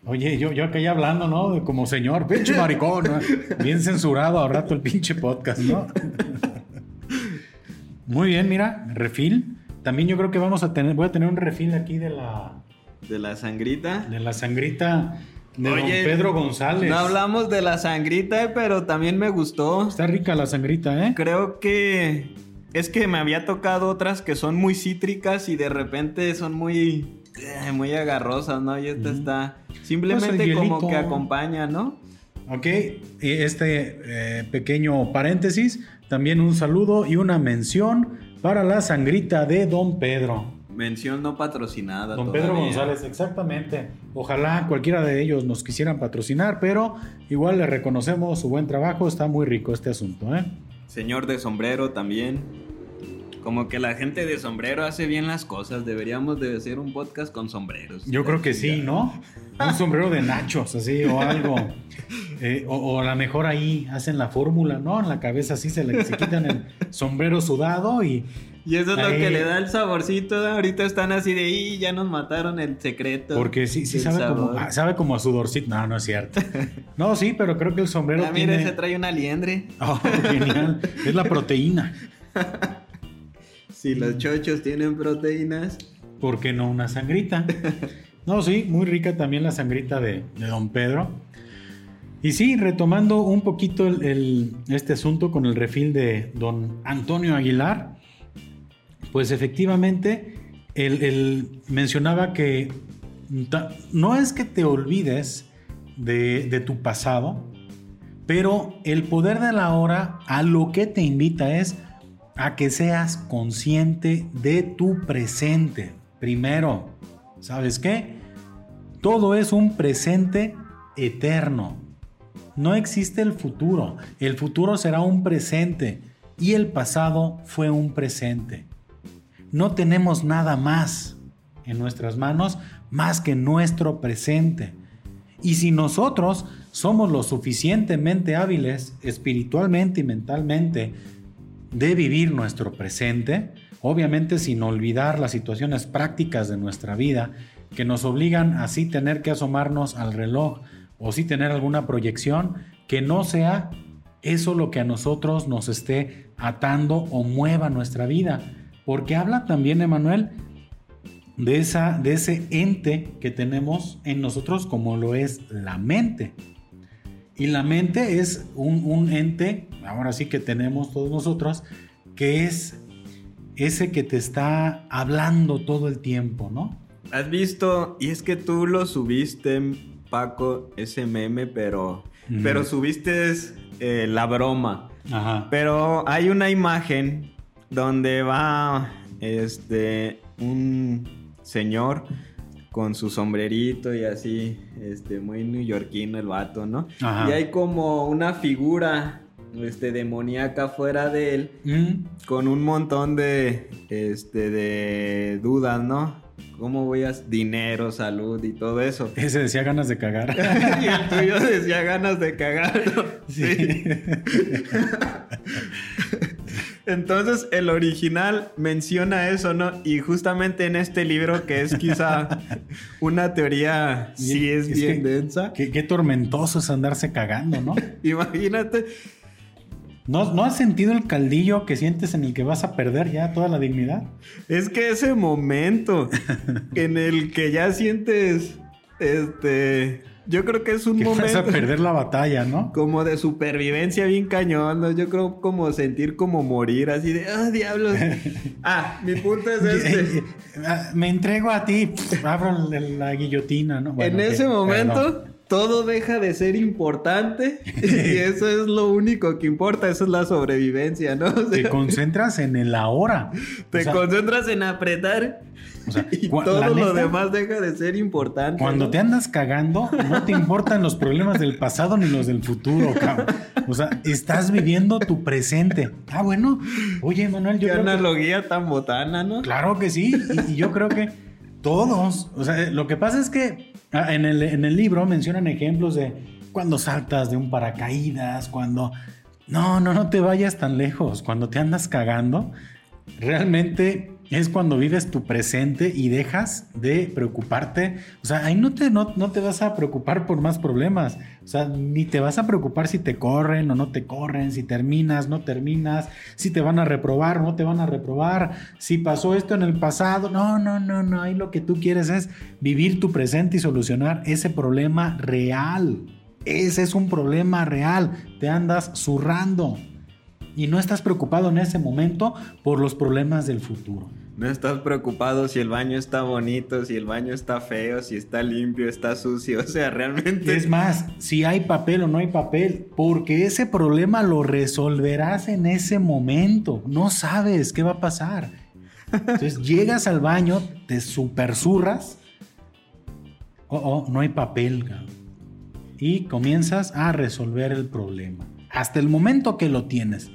A: Oye, yo, yo acá ya hablando, ¿no? Como señor, pinche maricón. ¿no? Bien censurado a rato el pinche podcast, ¿no? Muy bien, mira, refil. También yo creo que vamos a tener, voy a tener un refil aquí de la,
B: De la sangrita.
A: de la sangrita de don Pedro González.
B: No hablamos de la sangrita, pero también me gustó.
A: Está rica la sangrita, ¿eh?
B: Creo que es que me había tocado otras que son muy cítricas y de repente son muy muy agarrosas, ¿no? Y esta está
A: Pues
B: simplemente como que acompaña, ¿no?
A: Ok, y este eh, pequeño paréntesis, también un saludo y una mención para la sangrita de don Pedro.
B: Mención no patrocinada.
A: Don Pedro. González, exactamente. Ojalá cualquiera de ellos nos quisieran patrocinar, pero igual le reconocemos su buen trabajo. Está muy rico este asunto, ¿eh?
B: Señor de sombrero también. Como que la gente de sombrero hace bien las cosas. Deberíamos de hacer un podcast con sombreros.
A: Yo creo que sí, ¿no? Un sombrero de nachos, así, o algo. Eh, o, a lo mejor ahí hacen la fórmula, ¿no? En la cabeza así se le se quitan el sombrero sudado y...
B: Y eso es lo que le da el saborcito. Ahorita están así de, y ya nos mataron el secreto.
A: Porque sí, sí sabe como, ah, sabe como a sudorcito. No, no es cierto. No, sí, pero creo que el sombrero
B: ah, mire, se trae una liendre.
A: Oh, genial. Es la proteína.
B: Si los chochos tienen proteínas.
A: ¿Por qué no una sangrita? No, sí, muy rica también la sangrita de, Don Pedro. Y sí, retomando un poquito este asunto con el refil de Don Antonio Aguilar, pues efectivamente él, mencionaba que no es que te olvides de, de tu pasado, pero el poder de la hora a lo que te invita es a que seas consciente de tu presente. Primero, ¿sabes qué? Todo es un presente eterno. No existe el futuro. El futuro será un presente y el pasado fue un presente. No tenemos nada más en nuestras manos más que nuestro presente. Y si nosotros somos lo suficientemente hábiles espiritualmente y mentalmente de vivir nuestro presente, obviamente sin olvidar las situaciones prácticas de nuestra vida que nos obligan a sí tener que asomarnos al reloj o sí tener alguna proyección que no sea eso lo que a nosotros nos esté atando o mueva nuestra vida. Porque habla también, Emanuel, de, de ese ente que tenemos en nosotros como lo es la mente. Y la mente es un, ente, ahora sí que tenemos todos nosotros, que es ese que te está hablando todo el tiempo, ¿no?
B: Has visto, y es que tú lo subiste, Paco, ese meme, pero, pero subiste eh, la broma. Ajá. Pero hay una imagen donde va este un señor con su sombrerito y así, este, muy neoyorquino el vato, ¿no? Y hay como una figura este, demoníaca fuera de él, mm. con un montón de, este, de dudas, ¿no? ¿Cómo voy a dinero, salud y todo eso?
A: Ese decía ganas de cagar.
B: y el tuyo decía ganas de cagar. Sí. Entonces el original menciona eso, ¿no? Y justamente en este libro, que es quizá una teoría, sí es, bien densa.
A: Qué, tormentoso es andarse cagando, ¿no?
B: Imagínate.
A: ¿No, ¿No has sentido el caldillo que sientes en el que vas a perder ya toda la dignidad?
B: Es que ese momento en el que ya sientes, este, yo creo que es un momento. Vas
A: a perder la batalla, ¿no?
B: Como de supervivencia bien cañón, ¿no? Yo creo como sentir como morir, así de, ah, diablos. ah, mi punto es este.
A: Ah, me entrego a ti, abro la guillotina, ¿no?
B: en ese momento. Todo deja de ser importante y eso es lo único que importa, eso es la sobrevivencia, ¿no?
A: te concentras en el ahora.
B: Te concentras en apretar y todo lo demás deja de ser importante.
A: Cuando te andas cagando, no te importan los problemas del pasado ni los del futuro, cabrón. O sea, estás viviendo tu presente. Ah, bueno. Oye, Manuel,
B: yo. Qué analogía tan botana, ¿no?
A: Claro que sí. Y, yo creo que todos. O sea, lo que pasa es que ah, en el, en el libro mencionan ejemplos de cuando saltas de un paracaídas, cuando. No, no, no te vayas tan lejos. Cuando te andas cagando, realmente es cuando vives tu presente y dejas de preocuparte. O sea, ahí no te, no, te vas a preocupar por más problemas. O sea, ni te vas a preocupar si te corren o no te corren, si terminas, no terminas, si te van a reprobar o no te van a reprobar, si pasó esto en el pasado. No, no, no, no. Ahí lo que tú quieres es vivir tu presente y solucionar ese problema real. Ese es un problema real. Te andas zurrando y no estás preocupado en ese momento por los problemas del futuro.
B: No estás preocupado si el baño está bonito, si el baño está feo, si está limpio, está sucio. O sea, realmente.
A: Es más, si hay papel o no hay papel, porque ese problema lo resolverás en ese momento. No sabes qué va a pasar. Entonces llegas al baño, te supersurras. Oh, oh, no hay papel. Y comienzas a resolver el problema. Hasta el momento que lo tienes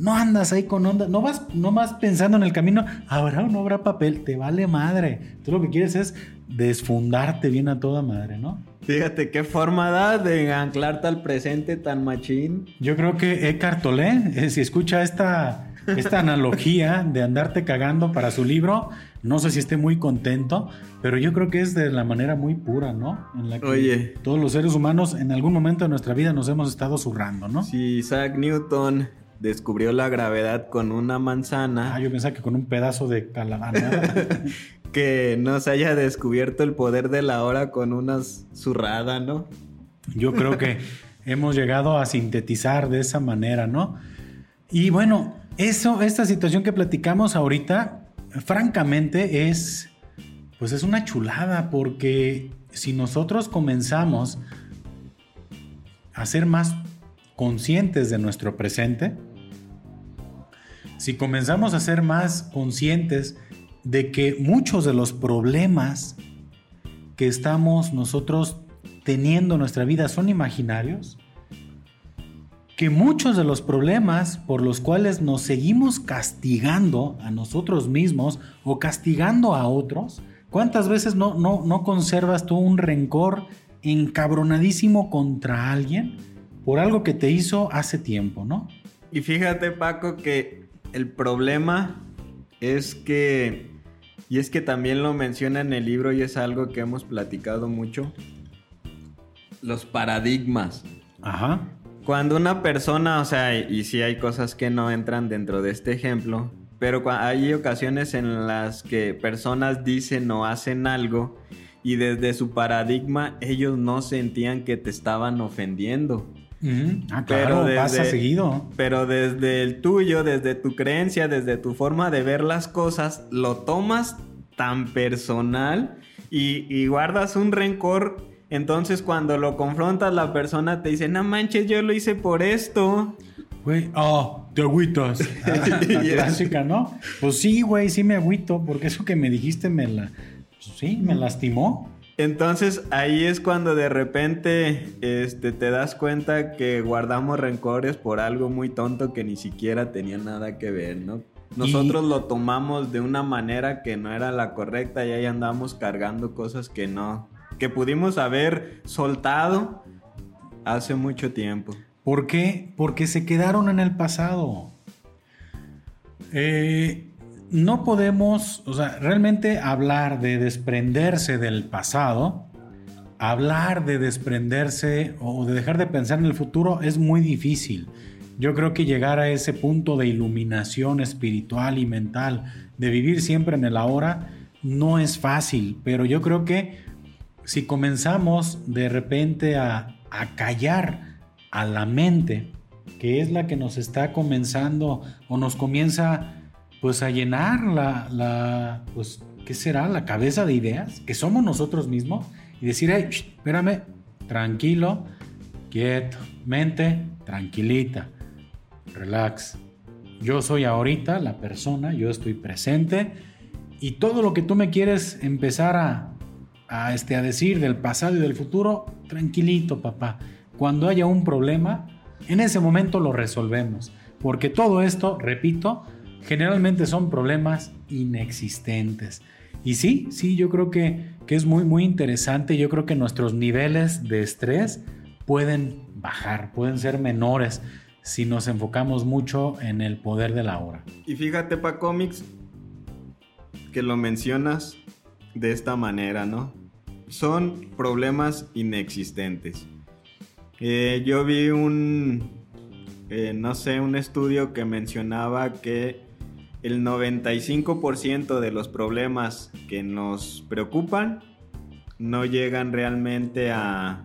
A: no andas ahí con onda, no vas, no vas pensando en el camino, habrá o no habrá papel, te vale madre. Tú lo que quieres es desfundarte bien a toda madre, ¿no?
B: Fíjate qué forma da de anclarte al presente tan machín.
A: Yo creo que Eckhart Tolle, eh, si escucha esta, esta analogía de andarte cagando para su libro, no sé si esté muy contento, pero yo creo que es de la manera muy pura, ¿no? En la que
B: Oye.
A: todos los seres humanos en algún momento de nuestra vida nos hemos estado zurrando, ¿no?
B: Si Isaac Newton descubrió la gravedad con una manzana.
A: Ah, yo pensaba que con un pedazo de calavana.
B: que no se haya descubierto el poder de la hora con una zurrada, ¿no?
A: Yo creo que hemos llegado a sintetizar de esa manera, ¿no? Y bueno, eso, esta situación que platicamos ahorita, francamente es, pues es una chulada, porque si nosotros comenzamos a ser más conscientes de nuestro presente, si comenzamos a ser más conscientes de que muchos de los problemas que estamos nosotros teniendo en nuestra vida son imaginarios, que muchos de los problemas por los cuales nos seguimos castigando a nosotros mismos o castigando a otros, ¿cuántas veces no, no, no conservas tú un rencor encabronadísimo contra alguien por algo que te hizo hace tiempo, ¿no?
B: Y fíjate Paco que el problema es que, y es que también lo menciona en el libro y es algo que hemos platicado mucho, los paradigmas.
A: Ajá.
B: Cuando una persona, o sea, y sí hay cosas que no entran dentro de este ejemplo, pero hay ocasiones en las que personas dicen o hacen algo y desde su paradigma ellos no sentían que te estaban ofendiendo.
A: Ah, claro, pero pasa seguido.
B: Pero desde el tuyo, desde tu creencia, desde tu forma de ver las cosas, lo tomas tan personal y, y guardas un rencor. Entonces cuando lo confrontas, la persona te dice, no manches, yo lo hice por esto.
A: Güey, oh, te agüitas. Ah, la clásica, ¿no? Pues sí, güey, sí me agüito, porque eso que me dijiste me la... Pues sí, me lastimó.
B: Entonces ahí es cuando de repente este, te das cuenta que guardamos rencores por algo muy tonto que ni siquiera tenía nada que ver, ¿no? Nosotros lo tomamos de una manera que no era la correcta y ahí andamos cargando cosas que no, que pudimos haber soltado hace mucho tiempo.
A: ¿Por qué? Porque se quedaron en el pasado. Eh, no podemos, o sea, realmente hablar de desprenderse del pasado, hablar de desprenderse o de dejar de pensar en el futuro es muy difícil. Yo creo que llegar a ese punto de iluminación espiritual y mental, de vivir siempre en el ahora, no es fácil, pero yo creo que si comenzamos de repente a, a callar a la mente, que es la que nos está comenzando o nos comienza pues a llenar la, la, pues, ¿qué será? La cabeza de ideas, que somos nosotros mismos, y decir, hey, espérame, tranquilo, quieto, mente, tranquilita, relax. Yo soy ahorita la persona, yo estoy presente, y todo lo que tú me quieres empezar a, a, este, a decir del pasado y del futuro, tranquilito, papá. Cuando haya un problema, en ese momento lo resolvemos. Porque todo esto, repito, generalmente son problemas inexistentes. Y sí, sí, yo creo que, que, es muy, muy interesante. Yo creo que nuestros niveles de estrés pueden bajar, pueden ser menores si nos enfocamos mucho en el poder de la hora.
B: Y fíjate, pa cómics, que lo mencionas de esta manera, ¿no? Son problemas inexistentes. Eh, yo vi un, eh, no sé, un estudio que mencionaba que el 95% de los problemas que nos preocupan no llegan realmente a,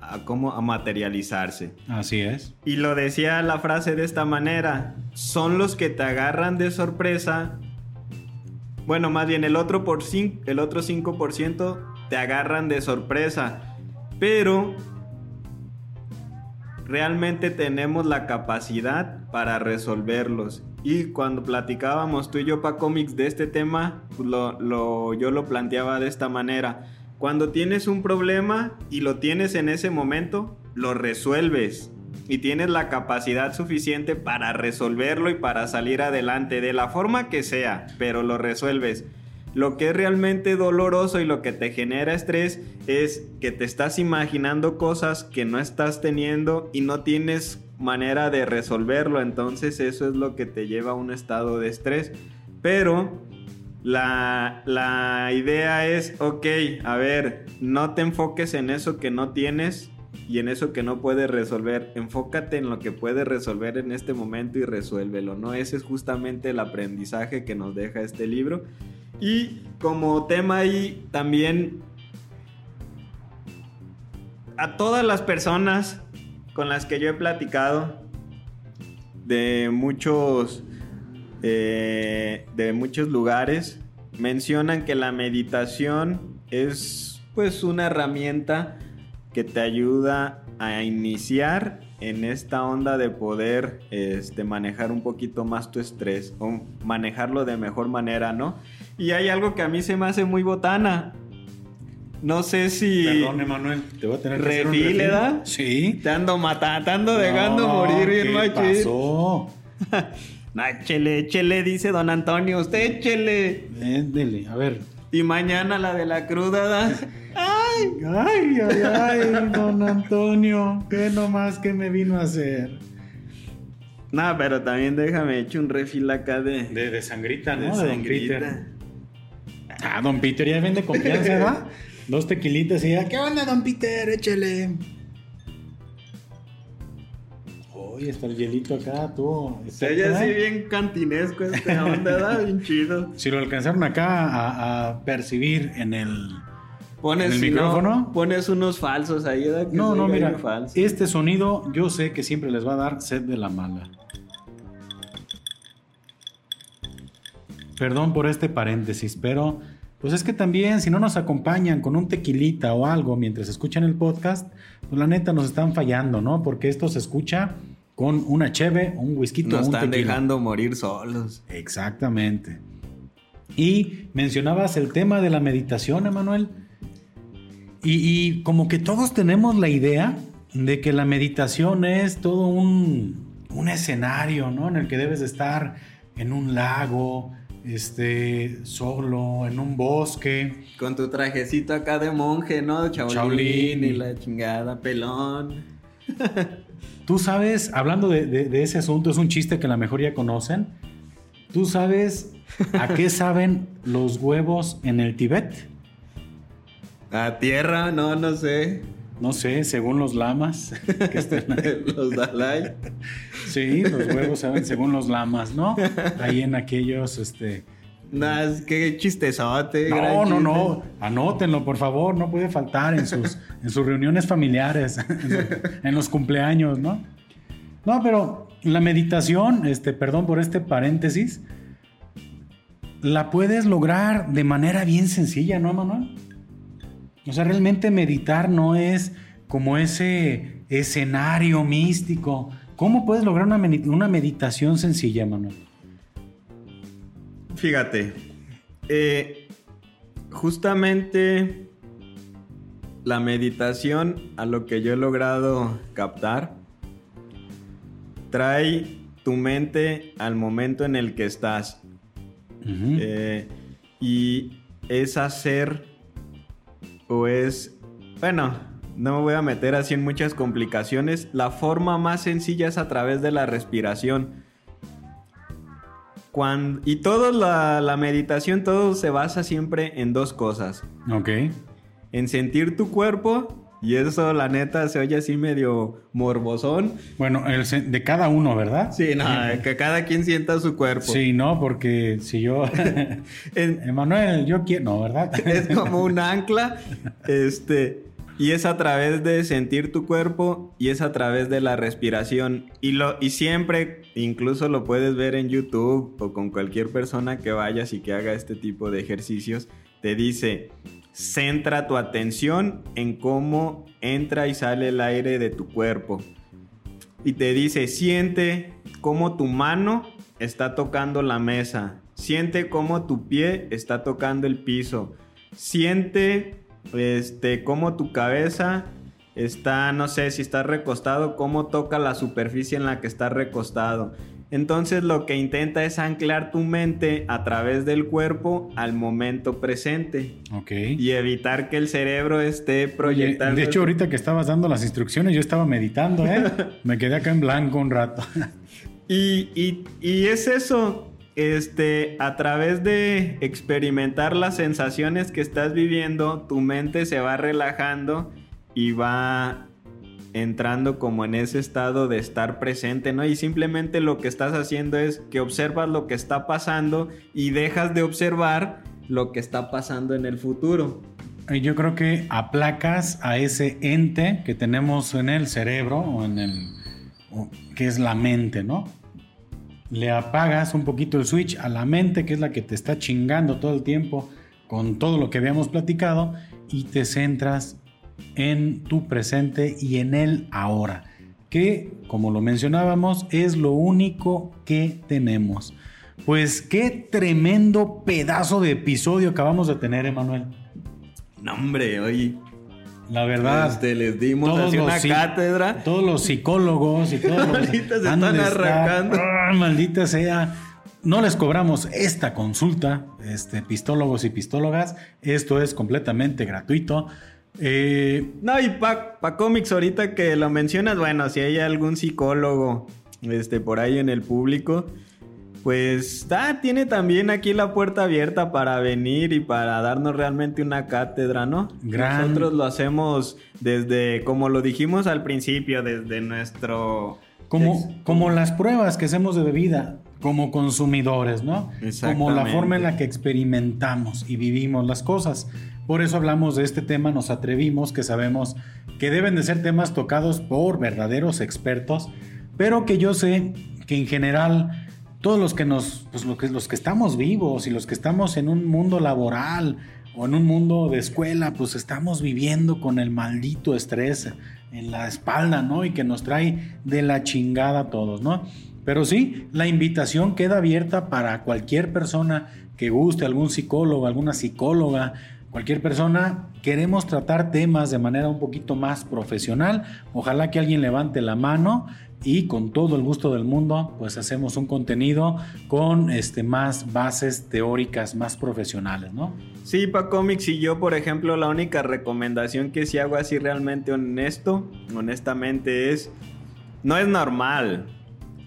B: a cómo a materializarse.
A: Así es.
B: Y lo decía la frase de esta manera, son los que te agarran de sorpresa. Bueno, más bien el otro por el otro 5% te agarran de sorpresa, pero realmente tenemos la capacidad para resolverlos. Y cuando platicábamos tú y yo para cómics de este tema, pues yo lo planteaba de esta manera. Cuando tienes un problema y lo tienes en ese momento, lo resuelves. y tienes la capacidad suficiente para resolverlo y para salir adelante de la forma que sea, pero lo resuelves. Lo que es realmente doloroso y lo que te genera estrés es que te estás imaginando cosas que no estás teniendo y no tienes manera de resolverlo. Entonces eso es lo que te lleva a un estado de estrés. Pero la, la idea es, ok, a ver, no te enfoques en eso que no tienes, y en eso que no puedes resolver. Enfócate en lo que puedes resolver en este momento y resuélvelo, ¿no? Ese es justamente el aprendizaje que nos deja este libro. Y como tema ahí también a todas las personas con las que yo he platicado de muchos eh, de muchos lugares mencionan que la meditación es pues una herramienta que te ayuda a iniciar en esta onda de poder este, manejar un poquito más tu estrés o manejarlo de mejor manera, ¿no? Y hay algo que a mí se me hace muy botana. No sé si.
A: Perdón, Emanuel, te voy a tener que hacer un
B: refil,
A: refil.
B: ¿verdad?
A: Sí.
B: Te ando matando, te ando dejando
A: No,
B: morir bien
A: ¿qué pasó?
B: Échele, échele, dice don Antonio. Usted échele.
A: Eh, dele, a ver.
B: Y mañana la de la cruda, ¿da? ¡Ay!
A: Ay, ay, ay, don Antonio, ¿qué nomás que me vino a hacer?
B: No, pero también déjame echar un refil acá de.
A: De, de sangrita,
B: de
A: ¿no? De don
B: sangrita.
A: Peter. Ah, don Peter ya vende confianza, ¿verdad? Dos tequilitas y ya, ¿qué onda, don Peter? Échele. Uy, está el hielito acá, tú.
B: Se oye así bien cantinesco este onda, ¿da? Bien chido.
A: Si lo alcanzaron acá a, a percibir en el...
B: Pones,
A: ¿En el
B: si no,
A: micrófono?
B: pones unos falsos ahí, ¿da? Que
A: No, no, mira,
B: falso.
A: este sonido yo sé que siempre les va a dar sed de la mala. Perdón por este paréntesis, pero pues es que también si no nos acompañan con un tequilita o algo mientras escuchan el podcast, pues la neta nos están fallando, ¿no? Porque esto se escucha con una cheve, un whisky,
B: Nos
A: un
B: están
A: tequila.
B: dejando morir solos.
A: Exactamente. Y mencionabas el tema de la meditación, Emanuel. Y, y como que todos tenemos la idea de que la meditación es todo un, un escenario, ¿no? En el que debes de estar en un lago, este, solo, en un bosque.
B: Con tu trajecito acá de monje, ¿no? Chaolín,
A: Shaolin.
B: y la chingada, pelón.
A: Tú sabes, hablando de, de- de ese asunto, es un chiste que a la mejor ya conocen. ¿Tú sabes a qué saben los huevos en el Tíbet?
B: A tierra, no, no sé.
A: No sé, según los lamas. que estén ahí.
B: Los Dalai.
A: Sí, los huevos saben según los lamas, ¿no? Ahí en aquellos, este...
B: Nah, que chistezote.
A: No,
B: gran
A: no,
B: chiste.
A: no, anótenlo, por favor, no puede faltar en sus, en sus reuniones familiares, en, su- en los cumpleaños, ¿no? No, pero la meditación, este, perdón por este paréntesis, la puedes lograr de manera bien sencilla, ¿no, Manuel? O sea, realmente meditar no es como ese escenario místico. ¿Cómo puedes lograr una, una meditación sencilla, Manuel?
B: Fíjate, eh, justamente la meditación, a lo que yo he logrado captar, trae tu mente al momento en el que estás. Eh, y es hacer o es, bueno, no me voy a meter así en muchas complicaciones. La forma más sencilla es a través de la respiración. Cuan- y todo la, la meditación, todo se basa siempre en dos cosas.
A: Ok.
B: En sentir tu cuerpo, y eso la neta se oye así medio morbosón.
A: Bueno, el de cada uno, ¿verdad?
B: Sí, no, que cada quien sienta su cuerpo.
A: Sí, no, porque si yo. Emanuel, yo quiero. No, ¿verdad?
B: es como un ancla. Este. Y es a través de sentir tu cuerpo y es a través de la respiración. Y, lo, y siempre, incluso lo puedes ver en YouTube o con cualquier persona que vayas y que haga este tipo de ejercicios, te dice, centra tu atención en cómo entra y sale el aire de tu cuerpo. Y te dice, siente cómo tu mano está tocando la mesa. Siente cómo tu pie está tocando el piso. Siente este, cómo tu cabeza está, no sé, si estás recostado, cómo toca la superficie en la que estás recostado. Entonces lo que intenta es anclar tu mente a través del cuerpo al momento presente.
A: Ok.
B: Y evitar que el cerebro esté proyectando.
A: de hecho, ahorita que estabas dando las instrucciones, yo estaba meditando, ¿eh? Me quedé acá en blanco un rato.
B: y, y, y es eso, este, a través de experimentar las sensaciones que estás viviendo, tu mente se va relajando y va entrando como en ese estado de estar presente, ¿no? Y simplemente lo que estás haciendo es que observas lo que está pasando y dejas de observar lo que está pasando en el futuro.
A: Yo creo que aplacas a ese ente que tenemos en el cerebro o en el que es la mente, ¿no? Le apagas un poquito el switch a la mente, que es la que te está chingando todo el tiempo con todo lo que habíamos platicado y te centras en tu presente y en el ahora, que como lo mencionábamos es lo único que tenemos. Pues qué tremendo pedazo de episodio acabamos de tener, Emanuel.
B: No, hombre, oye.
A: La verdad.
B: Este, les dimos así una cátedra.
A: Todos los psicólogos y todos los.
B: se están arrancando.
A: Ah, maldita sea. No les cobramos esta consulta, este, pistólogos y pistólogas. Esto es completamente gratuito.
B: Eh, no, y para pa cómics, ahorita que lo mencionas, bueno, si hay algún psicólogo este, por ahí en el público, pues ah, tiene también aquí la puerta abierta para venir y para darnos realmente una cátedra, ¿no? Nosotros lo hacemos desde, como lo dijimos al principio, desde nuestro...
A: Como, como las pruebas que hacemos de bebida, como consumidores, ¿no? Como la forma en la que experimentamos y vivimos las cosas. Por eso hablamos de este tema, nos atrevimos, que sabemos que deben de ser temas tocados por verdaderos expertos, pero que yo sé que en general todos los que nos, pues los que, los que estamos vivos y los que estamos en un mundo laboral o en un mundo de escuela, pues estamos viviendo con el maldito estrés en la espalda, ¿no? Y que nos trae de la chingada a todos, ¿no? Pero sí, la invitación queda abierta para cualquier persona que guste, algún psicólogo, alguna psicóloga, cualquier persona, queremos tratar temas de manera un poquito más profesional. Ojalá que alguien levante la mano y con todo el gusto del mundo, pues hacemos un contenido con este, más bases teóricas, más profesionales, ¿no?
B: Sí, para cómics y yo, por ejemplo, la única recomendación que si hago así realmente honesto, honestamente es, no es normal.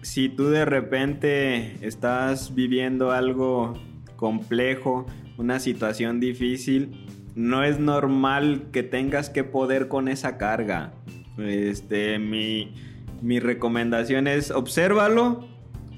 B: Si tú de repente estás viviendo algo complejo, una situación difícil, no es normal que tengas que poder con esa carga. Este, mi, mi recomendación es obsérvalo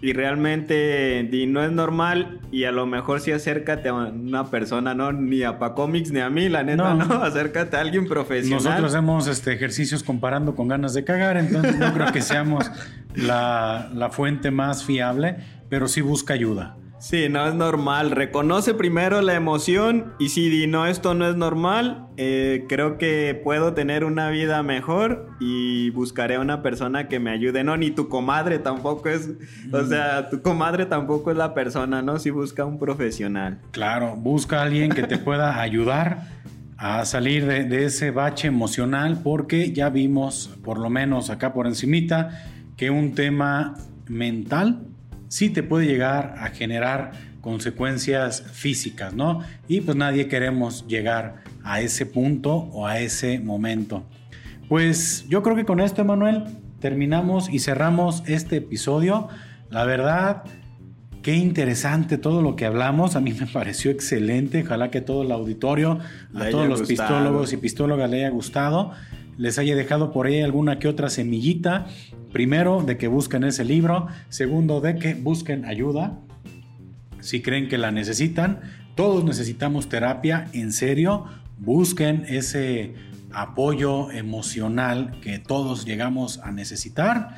B: y realmente di, no es normal y a lo mejor si acércate a una persona, no ni a Pacomics ni a mí, la neta, no, acércate a alguien profesional.
A: Nosotros hacemos este, ejercicios comparando con ganas de cagar, entonces no creo que seamos la, la fuente más fiable, pero sí busca ayuda.
B: Sí, no es normal. Reconoce primero la emoción y si di no, esto no es normal, eh, creo que puedo tener una vida mejor y buscaré a una persona que me ayude. No, ni tu comadre tampoco es, o sea, tu comadre tampoco es la persona, ¿no? Si busca un profesional.
A: Claro, busca a alguien que te pueda ayudar a salir de, de ese bache emocional porque ya vimos, por lo menos acá por encimita, que un tema mental sí te puede llegar a generar consecuencias físicas, ¿no? Y pues nadie queremos llegar a ese punto o a ese momento. Pues yo creo que con esto, Emanuel, terminamos y cerramos este episodio. La verdad, qué interesante todo lo que hablamos. A mí me pareció excelente. Ojalá que todo el auditorio, a todos los pistólogos y pistólogas le haya gustado les haya dejado por ahí alguna que otra semillita. Primero, de que busquen ese libro. Segundo, de que busquen ayuda. Si creen que la necesitan. Todos necesitamos terapia, en serio. Busquen ese apoyo emocional que todos llegamos a necesitar.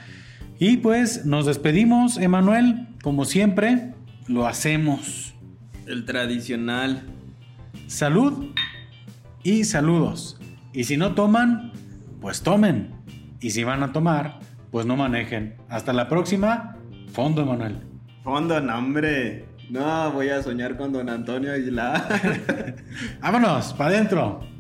A: Y pues nos despedimos, Emanuel. Como siempre, lo hacemos.
B: El tradicional.
A: Salud y saludos. Y si no toman, pues tomen. Y si van a tomar, pues no manejen. Hasta la próxima. Fondo, Manuel.
B: Fondo, no, hombre. No, voy a soñar con don Antonio Aguilar.
A: Vámonos, para adentro.